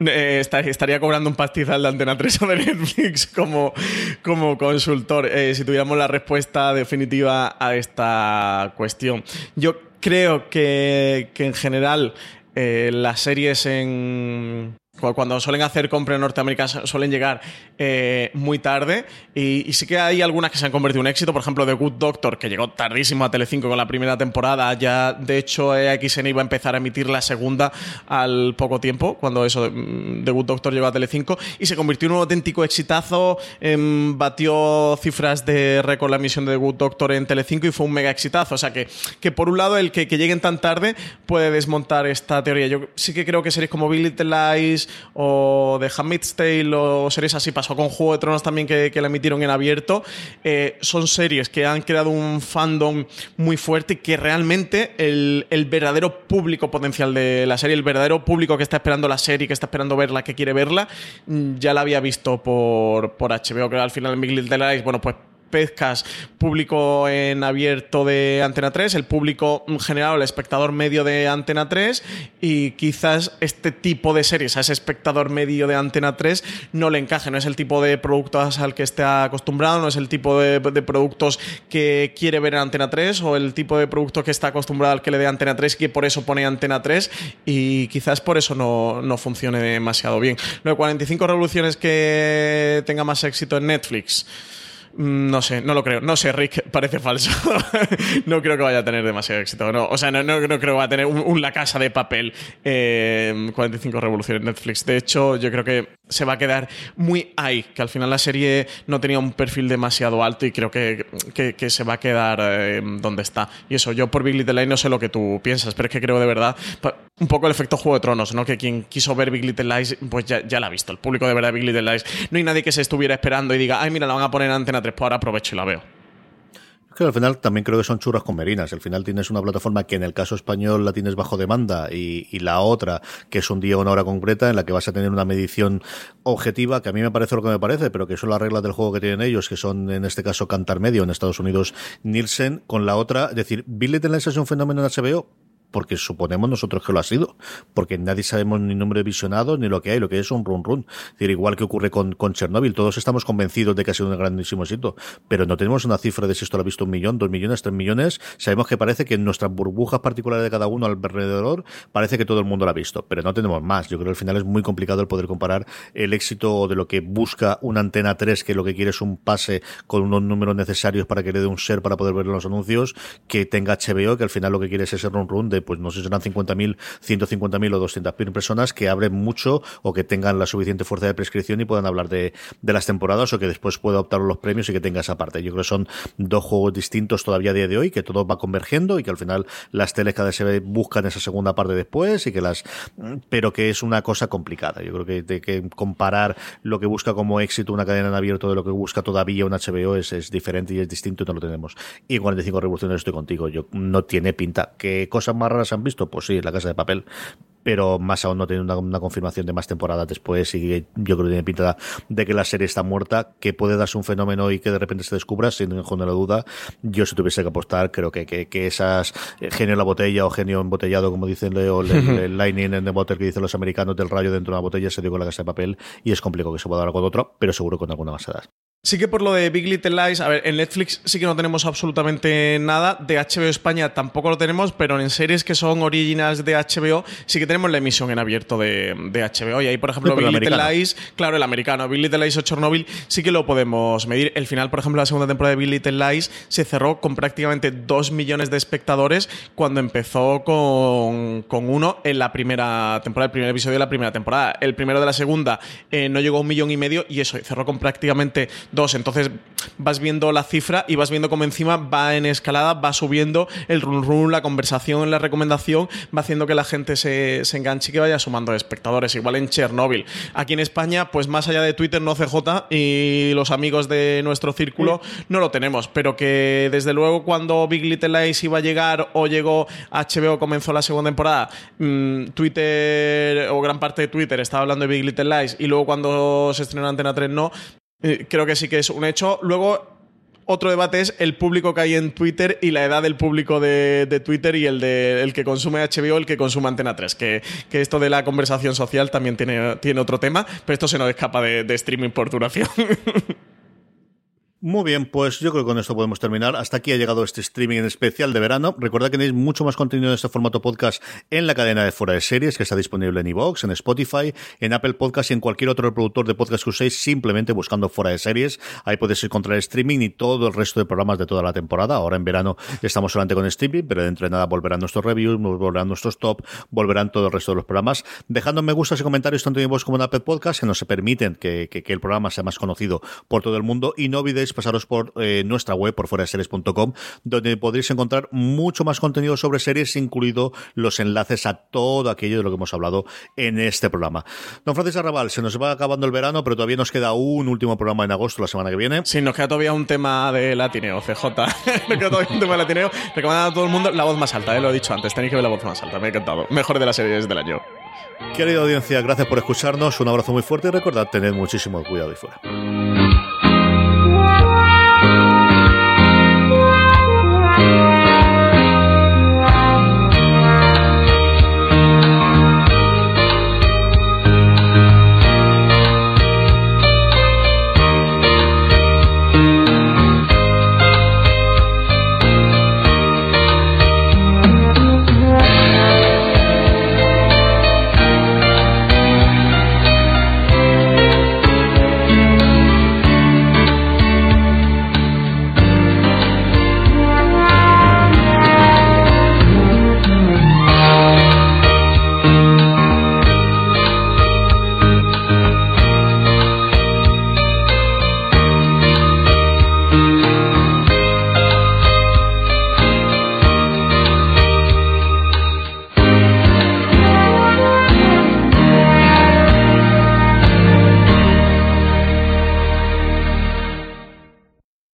eh, estaría cobrando un pastizal de Antena 3 o Netflix como, como consultor eh, si tuviéramos la respuesta definitiva a esta cuestión. Yo creo que, que en general eh, las series en, cuando suelen hacer compra en Norteamérica suelen llegar eh, muy tarde. Y, sí que hay algunas que se han convertido en éxito, por ejemplo The Good Doctor, que llegó tardísimo a Telecinco con la primera temporada, ya de hecho XN iba a empezar a emitir la segunda al poco tiempo, cuando eso mm, The Good Doctor llegó a Telecinco. Y se convirtió en un auténtico exitazo, em, batió cifras de récord la emisión de The Good Doctor en Telecinco y fue un mega exitazo, o sea que, que por un lado el que, lleguen tan tarde puede desmontar esta teoría. Yo sí que creo que series como Billy Lies o de Handmaid's Tale o series así, pasó con Juego de Tronos también que, que la emitieron en abierto, eh, son series que han creado un fandom muy fuerte y que realmente el, el verdadero público potencial de la serie, el verdadero público que está esperando la serie, que está esperando verla, que quiere verla, mm, ya la había visto por, por HBO, que al final en Big Little bueno, pues pescas público en abierto de Antena 3, el público general, el espectador medio de Antena 3 y quizás este tipo de series a ese espectador medio de Antena 3 no le encaje, no es el tipo de productos al que esté acostumbrado, no es el tipo de, de productos que quiere ver en Antena 3 o el tipo de producto que está acostumbrado al que le dé Antena 3 y que por eso pone Antena 3 y quizás por eso no, no funcione demasiado bien. Lo de 45 revoluciones que tenga más éxito en Netflix. Mm, No sé, no lo creo. No sé, Rick, parece falso. no creo que vaya a tener demasiado éxito. No, o sea, no, no, no creo que vaya a tener un, La Casa de Papel eh, 45 revoluciones Netflix. De hecho, yo creo que se va a quedar muy ahí, que al final la serie no tenía un perfil demasiado alto y creo que, que, se va a quedar eh, donde está. Y eso, yo por Big Little Lies no sé lo que tú piensas, pero es que creo de verdad un poco el efecto Juego de Tronos, ¿no? Que quien quiso ver Big Little Lies, pues ya, la ha visto. El público de verdad Big Little Lies. No hay nadie que se estuviera esperando y diga, ay, mira, la van a poner en Antena 3, pues ahora aprovecho y la veo. Es que al final también creo que son churras con merinas. Al final tienes una plataforma que en el caso español la tienes bajo demanda y, la otra que es un día o una hora concreta en la que vas a tener una medición objetiva que a mí me parece lo que me parece, pero que son las reglas del juego que tienen ellos, que son en este caso Cantar Medio, en Estados Unidos Nielsen, con la otra, es decir, Bill Little Lies es un fenómeno en HBO porque suponemos nosotros que lo ha sido, porque nadie sabemos ni número de visionados ni lo que hay, lo que es un run run. Es decir, igual que ocurre con, con Chernobyl, todos estamos convencidos de que ha sido un grandísimo éxito, pero no tenemos una cifra de si esto lo ha visto un millón, dos millones, tres millones. Sabemos que parece que en nuestras burbujas particulares de cada uno alrededor parece que todo el mundo lo ha visto, pero no tenemos más. Yo creo que al final es muy complicado el poder comparar el éxito de lo que busca una antena 3, que lo que quiere es un pase con unos números necesarios para que le dé un share para poder ver los anuncios, que tenga HBO, que al final lo que quiere es ese run run de pues no sé si serán 50.000, 150.000 o 200.000 personas que abren mucho o que tengan la suficiente fuerza de prescripción y puedan hablar de, de las temporadas o que después pueda optar los premios y que tenga esa parte. Yo creo que son dos juegos distintos todavía a día de hoy, que todo va convergiendo y que al final las teles cada vez se buscan esa segunda parte después y que las, pero que es una cosa complicada. Yo creo que de que comparar lo que busca como éxito una cadena en abierto de lo que busca todavía un HBO es, es diferente y es distinto y no lo tenemos. Y en 45 revoluciones estoy contigo. Yo no tiene pinta. ¿Qué cosas más raras han visto? Pues sí, la casa de papel. Pero más aún no tiene una, una confirmación de más temporadas después y yo creo que tiene pinta de que la serie está muerta, que puede darse un fenómeno y que de repente se descubra, sin ninguna duda. Yo si tuviese que apostar, creo que, que, que esas eh, genio en la botella o genio embotellado, como dicen, o el, el, el lightning in the bottle que dicen los americanos del rayo dentro de una botella, se dio con la casa de papel y es complicado que se pueda dar con otro, pero seguro con alguna más edad. Sí que por lo de Big Little Lies, a ver, en Netflix sí que no tenemos absolutamente nada, de HBO España tampoco lo tenemos, pero en series que son originals de HBO sí que tenemos la emisión en abierto de, de HBO. Y ahí, por ejemplo, Sí, Big Little. Lies, claro, el americano, Big Little Lies o Chernobyl sí que lo podemos medir. El final, por ejemplo, la segunda temporada de Big Little Lies se cerró con prácticamente 2 millones de espectadores cuando empezó con, con uno en la primera temporada, el primer episodio de la primera temporada. El primero de la segunda eh, no llegó a un millón y medio y eso, cerró con prácticamente dos. Entonces vas viendo la cifra y vas viendo cómo encima va en escalada, va subiendo el run run, la conversación, la recomendación, va haciendo que la gente se, enganche y que vaya sumando espectadores. Igual en Chernobyl. Aquí en España, pues más allá de Twitter, no CJ y los amigos de nuestro círculo no lo tenemos, pero que desde luego cuando Big Little Lies iba a llegar o llegó HBO, comenzó la segunda temporada, mm, Twitter o gran parte de Twitter estaba hablando de Big Little Lies y luego cuando se estrenó en Antena 3 no, eh, creo que sí que es un hecho. Luego, otro debate es el público que hay en Twitter y la edad del público de, de Twitter y el de el que consume HBO, el que consume Antena 3. Que, que esto de la conversación social también tiene, tiene otro tema, pero esto se nos escapa de, de streaming por duración. Muy bien, pues yo creo que con esto podemos terminar. Hasta aquí ha llegado este streaming en especial de verano. Recordad que tenéis mucho más contenido en este formato podcast en la cadena de Fuera de Series, que está disponible en iVoox, en Spotify, en Apple Podcast y en cualquier otro reproductor de podcast que uséis, simplemente buscando Fuera de Series. Ahí podéis encontrar streaming y todo el resto de programas de toda la temporada. Ahora en verano estamos solamente con streaming, pero dentro de nada volverán nuestros reviews, volverán nuestros top, volverán todo el resto de los programas. Dejando me gustas y comentarios tanto en iVoox como en Apple Podcast, que nos permiten que, que, que el programa sea más conocido por todo el mundo. Y no olvidéis pasaros por eh, nuestra web, por fuera de series.com, donde podréis encontrar mucho más contenido sobre series, incluido los enlaces a todo aquello de lo que hemos hablado en este programa. Don Francis Arrabal, se nos va acabando el verano, pero todavía nos queda un último programa en agosto, la semana que viene. Sí, nos queda todavía un tema de latineo, CJ. nos queda todavía un tema de latineo. Recomendando a todo el mundo la voz más alta, eh, lo he dicho antes, tenéis que ver la voz más alta, me ha encantado. Mejor de las series del año. Querida audiencia, gracias por escucharnos, un abrazo muy fuerte y recordad, tened muchísimo cuidado y fuera.